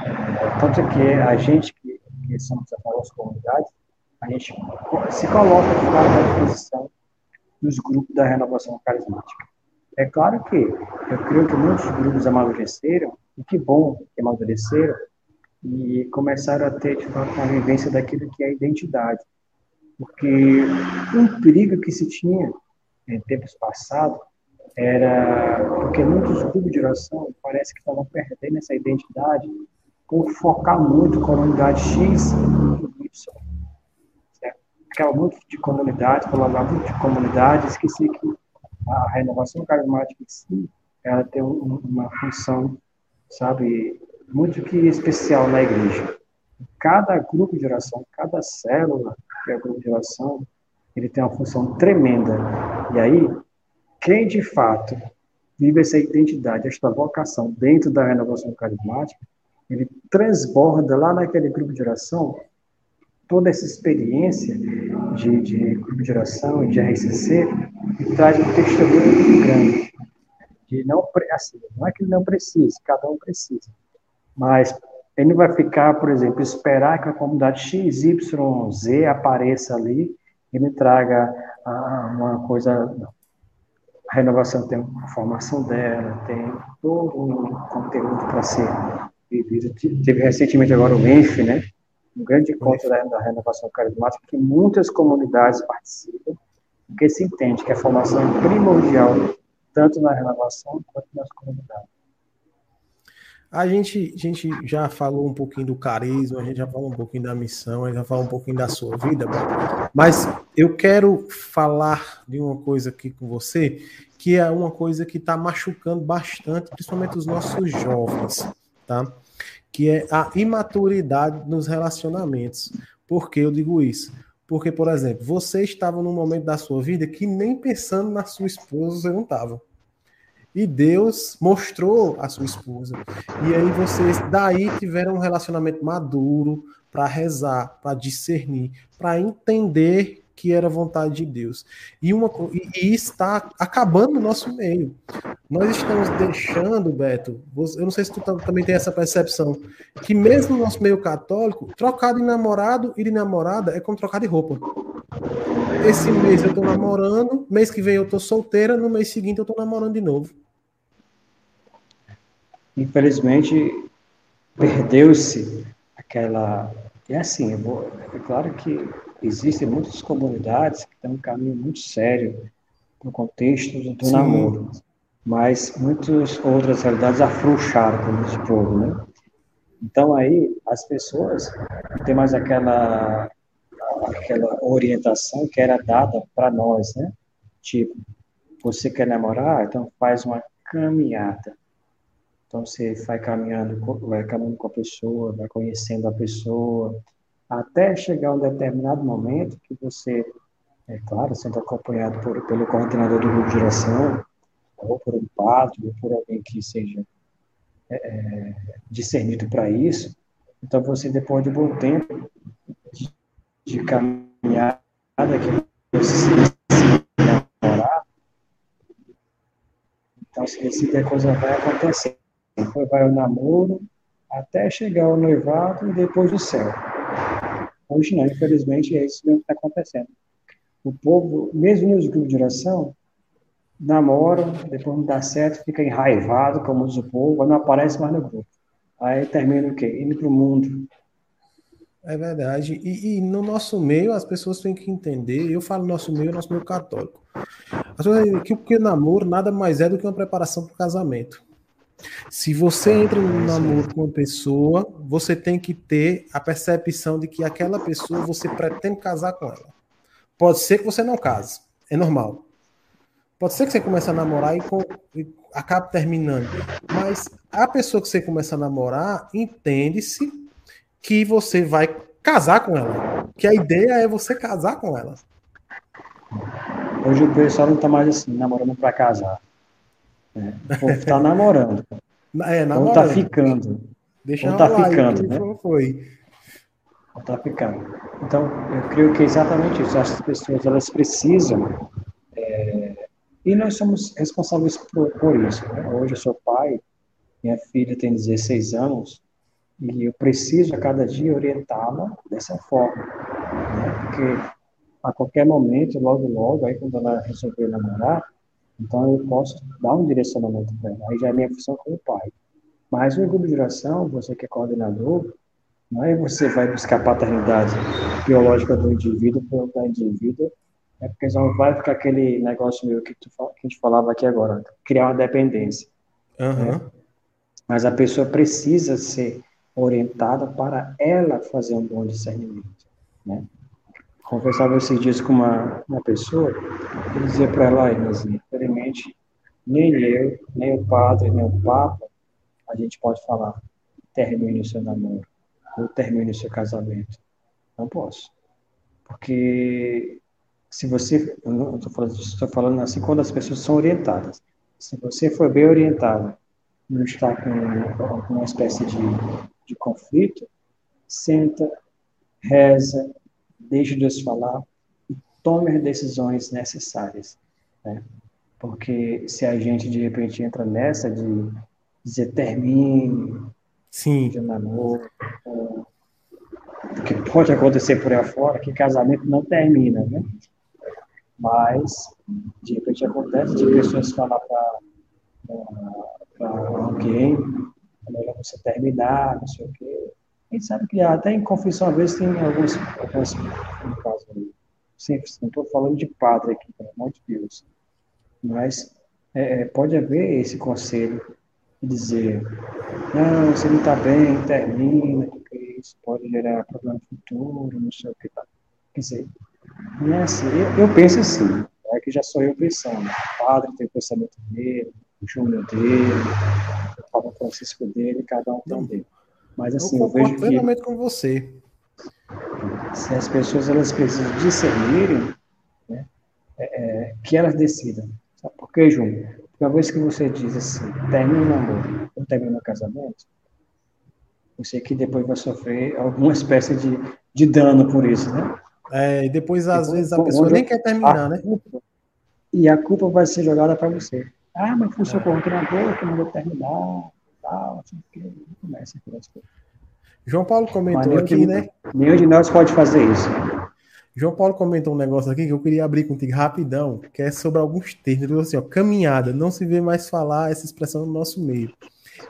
É, tanto que a gente que, que somos as novas comunidades, a gente se coloca de à disposição dos grupos da renovação carismática. É claro que eu creio que muitos grupos amadureceram, e que bom que amadureceram, e começaram a ter, de fato, uma vivência daquilo que é a identidade. Porque um perigo que se tinha em tempos passados era porque muitos grupos de oração parece que estavam perdendo essa identidade por focar muito comunidade X e Y. Ficava muito de comunidade, falava muito de comunidade, esqueci que a renovação carismática em si, ela tem uma função, sabe, muito que especial na igreja. Cada grupo de oração, cada célula que é grupo de oração, ele tem uma função tremenda. E aí, quem de fato vive essa identidade, esta vocação dentro da renovação carismática, ele transborda lá naquele grupo de oração toda essa experiência de, de grupo de oração e de RCC traz um testemunho muito grande. De não, assim, não é que ele não precise, cada um precisa. Mas ele vai ficar, por exemplo, esperar que a comunidade XYZ apareça ali e me traga ah, uma coisa. Não. A renovação tem a formação dela, tem todo um conteúdo para ser vivido. Teve recentemente agora o ENF, né? Um grande encontro da, da renovação carismática que muitas comunidades participam porque se entende que a formação é primordial tanto na renovação quanto nas comunidades. A gente, a gente já falou um pouquinho do carisma, a gente já falou um pouquinho da missão, a gente já falou um pouquinho da sua vida, mas eu quero falar de uma coisa aqui com você, que é uma coisa que está machucando bastante, principalmente os nossos jovens, tá? Que é a imaturidade nos relacionamentos. Por que eu digo isso? Porque, por exemplo, você estava num momento da sua vida que nem pensando na sua esposa você não estava. E Deus mostrou a sua esposa. E aí vocês daí tiveram um relacionamento maduro para rezar, para discernir, para entender que era vontade de Deus. E, uma, e, e está acabando no nosso meio. Nós estamos deixando, Beto, eu não sei se tu também tem essa percepção, que mesmo no nosso meio católico, trocar de namorado e de namorada é como trocar de roupa. Esse mês eu tô namorando, mês que vem eu tô solteira, no mês seguinte eu tô namorando de novo. Infelizmente, perdeu-se aquela. É assim, é claro que existem muitas comunidades que têm um caminho muito sério no contexto do Sim. namoro, mas muitas outras realidades afrouxaram como esse povo, né? Então aí as pessoas têm mais aquela aquela orientação que era dada para nós, né? Tipo, você quer namorar, então faz uma caminhada. Então você vai caminhando, vai caminhando com a pessoa, vai conhecendo a pessoa, até chegar um determinado momento que você, é claro, sendo acompanhado por, pelo coordenador do grupo de geração, ou por um padre, ou por alguém que seja é, é discernido para isso, então você, depois de um bom tempo de, de caminhada, que você se namorar, então se decide a coisa vai acontecer. Depois vai o namoro, até chegar o noivado e depois o céu. Hoje não, infelizmente, é isso que está acontecendo. O povo, mesmo nos grupos de oração, namoram, depois não dá certo, fica enraivado, como diz o povo, não aparece mais no grupo. Aí termina o quê? Indo para o mundo. É verdade. E, e, no nosso meio, as pessoas têm que entender, eu falo nosso meio, nosso meio católico. As pessoas que, o namoro nada mais é do que uma preparação para o casamento. Se você entra no namoro com uma pessoa, você tem que ter a percepção de que aquela pessoa você pretende casar com ela. Pode ser que você não case, é normal. Pode ser que você comece a namorar e, com, e acabe terminando. Mas a pessoa que você começa a namorar entende-se que você vai casar com ela. Que a ideia é você casar com ela. Hoje o pessoal não está mais assim, namorando para casar. É, o povo tá namorando. <laughs> É, namorando. Ou tá ficando. Deixa ou tá ficando, né? Foi. Ou tá ficando. Então, eu creio que é exatamente isso. As pessoas, elas precisam... É, e nós somos responsáveis por, por isso. Né? Hoje eu sou pai, minha filha tem 16 anos, e eu preciso a cada dia orientá-la dessa forma. Né? Porque a qualquer momento, logo, logo, aí quando ela resolver namorar, então eu posso dar um direcionamento para ela. Aí já é minha função como pai. Mas no grupo de oração, você que é coordenador, não é você vai buscar a paternidade biológica do indivíduo para o indivíduo, é porque não vai ficar aquele negócio meu que, tu, que a gente falava aqui agora, criar uma dependência. Uhum. Né? Mas a pessoa precisa ser orientada para ela fazer um bom discernimento. Né? Conversava esses dias com uma, uma pessoa, eu dizia para ela, mas infelizmente, nem eu, nem o padre, nem o papa, a gente pode falar, termine o seu namoro, ou termine o seu casamento. Não posso. Porque se você, eu estou falando, falando assim quando as pessoas são orientadas. Se você for bem orientado, não está com alguma espécie de de conflito, senta, reza, deixa Deus falar e tome as decisões necessárias. Né? Porque se a gente de repente entra nessa de dizer termine, Sim. de namoro, porque pode acontecer por aí fora que casamento não termina, né? Mas, de repente acontece de pessoas falar para alguém é melhor você terminar, não sei o quê. A gente sabe que até em confissão, às vezes, tem alguns, alguns no caso, sempre, não estou falando de padre aqui, pelo amor de Deus, mas é, é pode haver esse conselho de dizer, não, você não está bem, termina, porque isso pode gerar problema futuro, não sei o que. Tá. Quer dizer, não é assim, eu, eu penso assim, é que já sou eu pensando, o padre tem o pensamento dele, o Júnior dele, o Papa Francisco dele, cada um tem dele. Mas assim, eu, eu vejo plenamente com você. Se as pessoas elas precisam discernirem, né, é, é, que elas decidam. Sabe por quê, Júnior? Porque uma vez que você diz assim, termina o namoro ou termina o casamento, você que depois vai sofrer alguma espécie de, de dano por isso, né? É, e depois, às depois, vezes, a pessoa nem quer terminar, né? E a culpa vai ser jogada para você. Ah, mas foi o seu coordenador que mandou terminar, tal, assim, que começa coisas. João Paulo comentou aqui, de, né? Nenhum de nós pode fazer isso. João Paulo comentou um negócio aqui que eu queria abrir contigo rapidão, que é sobre alguns termos. Ele falou assim, ó, caminhada, não se vê mais falar essa expressão no nosso meio.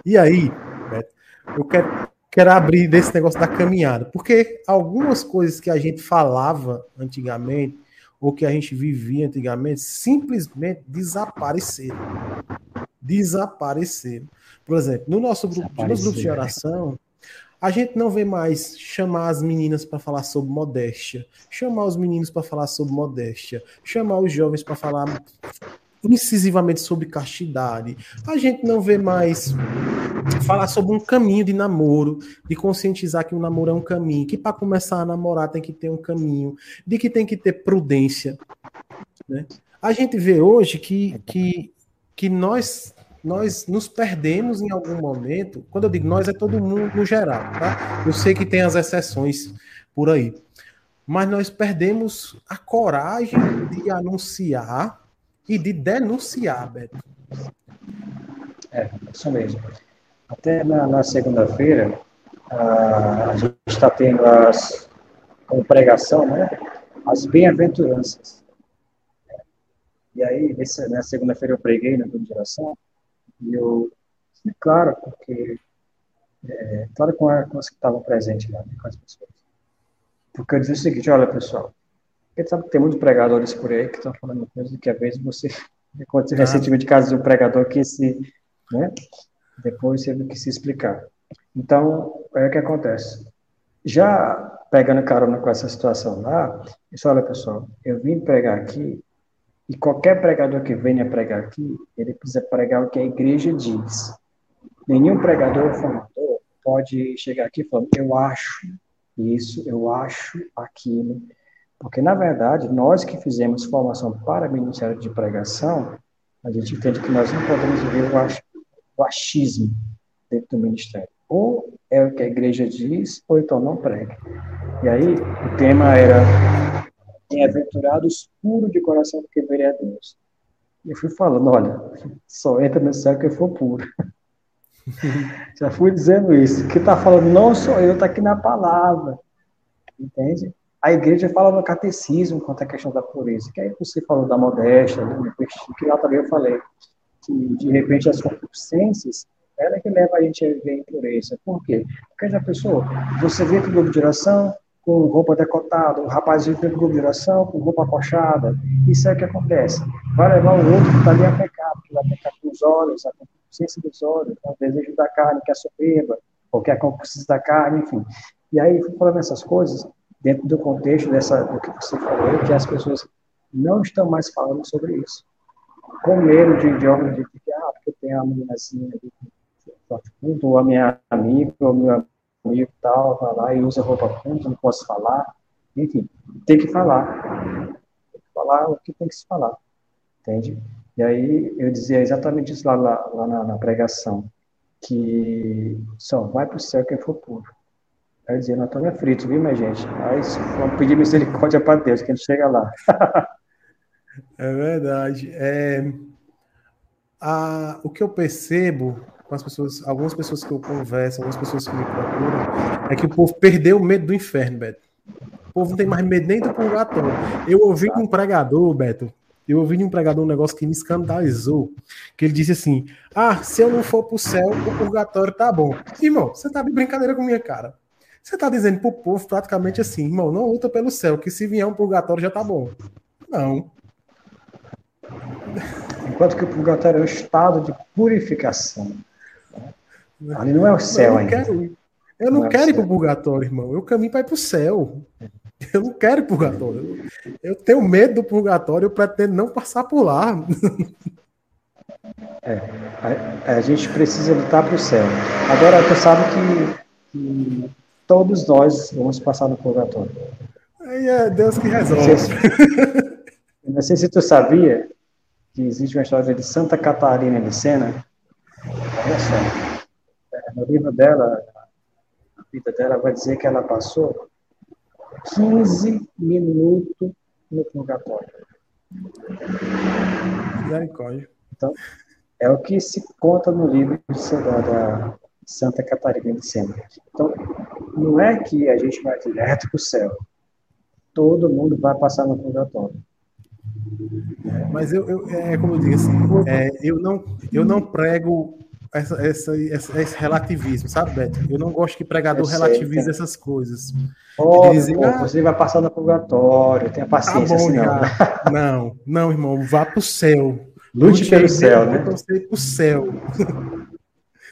E aí, Beto, eu quero, quero abrir desse negócio da caminhada, porque algumas coisas que a gente falava antigamente, ou que a gente vivia antigamente simplesmente desapareceram. Desapareceram. Por exemplo, no nosso grupo, no grupo de oração, a gente não vê mais chamar as meninas para falar sobre modéstia, chamar os meninos para falar sobre modéstia, chamar os jovens para falar incisivamente sobre castidade. A gente não vê mais falar sobre um caminho de namoro, de conscientizar que o namoro é um caminho, que para começar a namorar tem que ter um caminho, de que tem que ter prudência. Né? A gente vê hoje que, que, que nós nós nos perdemos em algum momento. Quando eu digo nós, é todo mundo no geral, tá? Eu sei que tem as exceções por aí. Mas nós perdemos a coragem de anunciar e de denunciar, Beto. É, isso mesmo. Até na, na segunda-feira, a gente está tendo as, como pregação, né, as bem-aventuranças. E aí, nesse, na segunda-feira eu preguei na conjuração, e eu, claro, porque é, claro com, a, com as que estavam presentes lá, né, com as pessoas. Porque eu dizia o seguinte, olha pessoal, gente sabe que tem muitos pregadores por aí que estão falando coisas que às vezes você aconteceu ah. recentemente caso de um pregador que se, né, depois teve que se explicar. Então, é o que acontece. Já pegando carona com essa situação lá, disse, olha pessoal, eu vim pregar aqui e qualquer pregador que venha pregar aqui, ele precisa pregar o que a igreja diz. Nenhum pregador formador pode chegar aqui falando, eu acho isso, eu acho aquilo. Porque, na verdade, nós que fizemos formação para ministério de pregação, a gente entende que nós não podemos viver o achismo dentro do ministério. Ou é o que a igreja diz, ou então não prega. E aí, o tema era Bem-aventurados puro de coração, porque verei a Deus. E eu fui falando, olha, só entra no céu quem for puro. <laughs> Já fui dizendo isso. Que está falando não sou eu, está aqui na palavra. Entende? A igreja fala no catecismo quanto à questão da pureza. Que aí você falou da modéstia, né? que lá também eu falei. Que de repente as concupiscências ela é que leva a gente a viver em pureza. Por quê? Porque já pensou, você vê que o grupo de oração com roupa decotada, para grupo de oração com roupa acochada, isso é o que acontece. Vai levar o outro que está ali a pecar, porque vai pecar com os olhos, a consciência dos olhos, o desejo da carne, que é soberba, ou que é a concupiscência da carne, enfim. E aí, falando essas coisas, dentro do contexto dessa, do que você falou, que as pessoas não estão mais falando sobre isso. Com medo de, de obra de que, ah, porque tem a meninazinha ali ou a minha amiga, ou meu amigo tal, vai lá e usa roupa curta, não posso falar. Enfim, tem que falar. Tem que falar o que tem que se falar. Entende? E aí eu dizia exatamente isso lá, lá, lá na, na, pregação, que só vai para o céu quem for puro. Aí eu dizia, estou aflito, viu, minha gente? Aí vamos pedir misericórdia para Deus, que a gente chega lá. <laughs> é verdade. É, a, o que eu percebo com as pessoas, algumas pessoas que eu converso, algumas pessoas que me procuram, é que o povo perdeu o medo do inferno, Beto. O povo não tem mais medo nem do purgatório. Eu ouvi de um pregador, Beto, eu ouvi de um pregador um negócio que me escandalizou, que ele disse assim, ah, se eu não for pro céu, o purgatório tá bom. Irmão, você tá de brincadeira com minha cara. Você tá dizendo pro povo praticamente assim, irmão, não luta pelo céu, que se vier um purgatório já tá bom. Não. Enquanto que o purgatório é um estado de purificação. Ali não é o céu eu ainda. Quero, eu não, não é quero ir para o purgatório, irmão. Eu caminho para ir para o céu. Eu não quero ir purgatório. Eu tenho medo do purgatório, eu pretendo não passar por lá. É, a, a gente precisa lutar para o céu. Agora, tu sabe que, que, todos nós vamos passar no purgatório. Aí é Deus que resolve. Não sei, se, não sei se tu sabia que existe uma história de Santa Catarina de Sena. Olha só no livro dela, a vida dela, vai dizer que ela passou 15 minutos no purgatório. Misericórdia. Então, é o que se conta no livro da, Santa Catarina de Sena. Então, não é que a gente vai direto para o céu. Todo mundo vai passar no purgatório. Mas eu, eu é como eu disse, é, eu, não, eu não prego essa, essa, essa, esse relativismo, sabe, Beto? Eu não gosto que pregador sei, relativize essas coisas. Oh, dizer, pô, ah, você vai passar no purgatório, tenha tá paciência, tá bom, não. <laughs> não, não, irmão, vá para o céu. Lute, Lute pelo céu, né? Você para o céu. <laughs>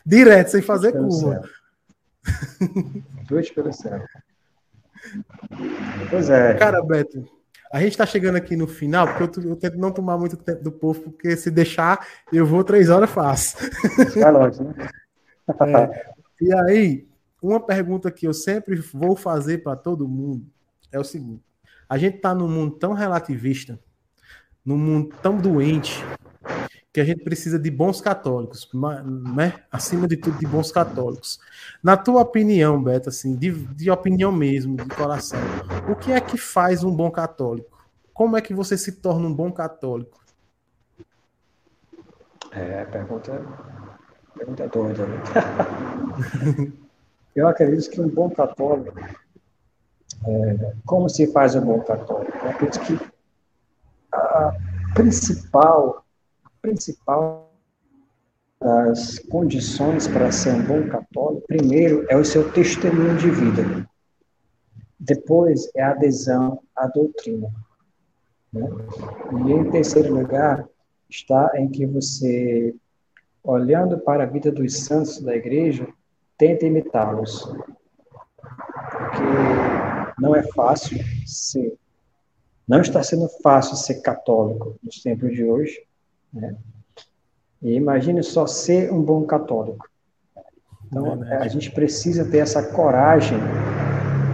Direto, sem fazer curva. Lute pelo céu. Pois é. Cara, Beto, a gente está chegando aqui no final, porque eu, eu, tento não tomar muito tempo do povo, porque se deixar, eu vou três horas fácil. Vai longe, né? <laughs> é, e aí, uma pergunta que eu sempre vou fazer para todo mundo é o seguinte: a gente está num mundo tão relativista, num mundo tão doente, que a gente precisa de bons católicos, né? Acima de tudo, de bons católicos. Na tua opinião, Beto, assim, de, de opinião mesmo, de coração, o que é que faz um bom católico? Como é que você se torna um bom católico? É, pergunta, pergunta doida, né? <laughs> Eu acredito que um bom católico, é, como se faz um bom católico? Eu acredito que a principal principal das condições para ser um bom católico, primeiro é o seu testemunho de vida. Depois é a adesão à doutrina. Né? E em terceiro lugar está em que você, olhando para a vida dos santos da igreja, tenta imitá-los. Porque não é fácil ser, não está sendo fácil ser católico nos tempos de hoje, né? E imagine só ser um bom católico. Então, a gente precisa ter essa coragem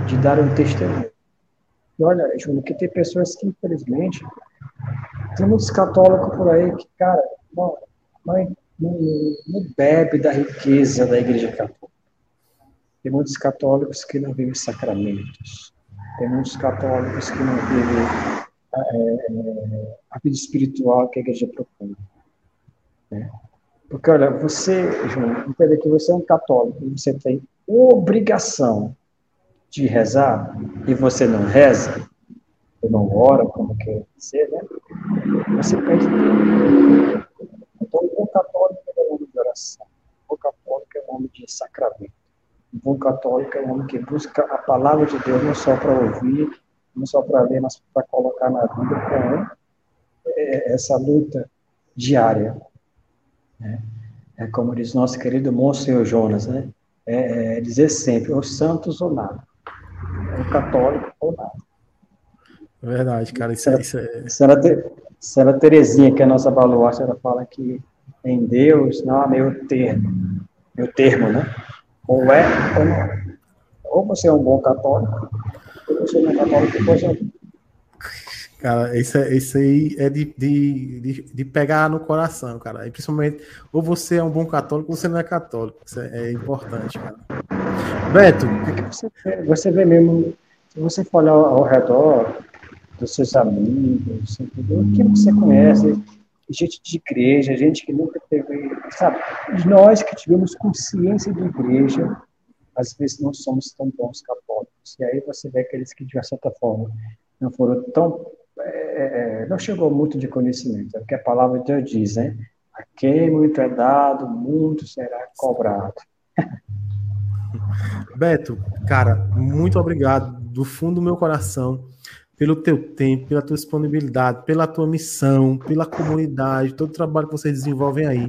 de dar um testemunho. E olha, Júnior, que tem pessoas que, infelizmente, tem muitos católicos por aí que, cara, não, não, não bebe da riqueza da Igreja Católica. Tem muitos católicos que não vivem sacramentos. Tem muitos católicos que não vivem é, a vida espiritual que a Igreja propõe. Né? Porque, olha, você, João, entenda que você é um católico você tem obrigação de rezar e você não reza, ou não ora, como quer dizer, né? Você perde tudo. Então, o bom católico é um homem de oração. O bom católico é um homem de sacramento. O bom católico é um homem que busca a palavra de Deus não só para ouvir, não só para ler, mas para colocar na vida com é, essa luta diária né? É como diz nosso querido Monsenhor Jonas, né? É, é dizer sempre, os santos ou nada. O católico ou nada. Verdade, cara. Isso, é, isso é... Senhora, Terezinha, que é a nossa baluarte, ela fala que em Deus não há meio termo. Meio termo, né? Ou é ou não. É. Ou você é um bom católico, ou você não é católico, depois é Cara, isso, é, isso aí é de, de, de, de, pegar no coração, cara. E principalmente, ou você é um bom católico ou você não é católico. Isso é, é importante, cara. Beto. É você, vê, você vê mesmo, se você for olhar ao, redor dos seus amigos, o que você conhece, gente de igreja, gente que nunca teve, sabe? Nós que tivemos consciência de igreja, às vezes não somos tão bons católicos. E aí você vê aqueles que, de certa forma, não foram tão é, é, não chegou muito de conhecimento, é o que a palavra de Deus diz, né? A quem muito é dado, muito será cobrado. <laughs> Beto, cara, muito obrigado do fundo do meu coração pelo teu tempo, pela tua disponibilidade, pela tua missão, pela comunidade, todo o trabalho que vocês desenvolvem aí.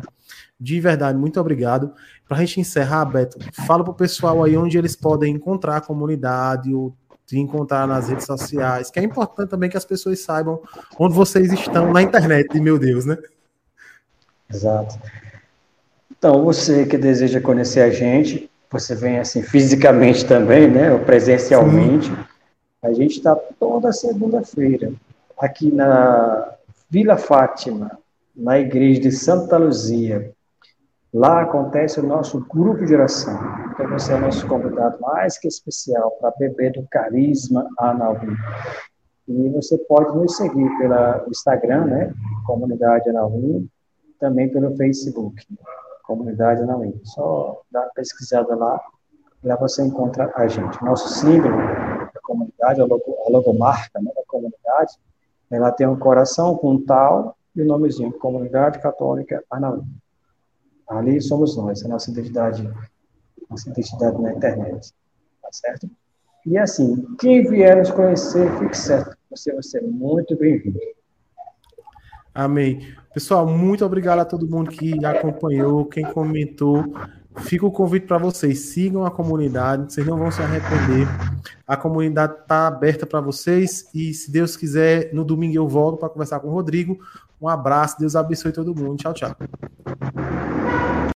De verdade, muito obrigado. Para a gente encerrar, Beto, fala para o pessoal aí onde eles podem encontrar a comunidade, o te encontrar nas redes sociais, que é importante também que as pessoas saibam onde vocês estão na internet, meu Deus, né? Exato. Então, você que deseja conhecer a gente, você vem assim fisicamente também, né, ou presencialmente. Sim. A gente está toda segunda-feira aqui na Vila Fátima, na igreja de Santa Luzia, Lá acontece o nosso grupo de oração. Então, você é nosso convidado mais que especial para beber do carisma Anaú. E você pode nos seguir pelo Instagram, né? Comunidade Anaú, também pelo Facebook, Comunidade Anaú. Só dá uma pesquisada lá, lá você encontra a gente. Nosso símbolo da comunidade, a, logo, a logomarca né, da comunidade, ela tem um coração com um tal e o um nomezinho, Comunidade Católica Anaú. Ali somos nós, a nossa identidade, nossa identidade na internet. Tá certo? E assim, quem vier nos conhecer, fique certo, você vai ser muito bem-vindo. Amém. Pessoal, muito obrigado a todo mundo que acompanhou, quem comentou. Fica o convite para vocês, sigam a comunidade, vocês não vão se arrepender. A comunidade está aberta para vocês e, se Deus quiser, no domingo eu volto para conversar com o Rodrigo. Um abraço, Deus abençoe todo mundo. Tchau, tchau.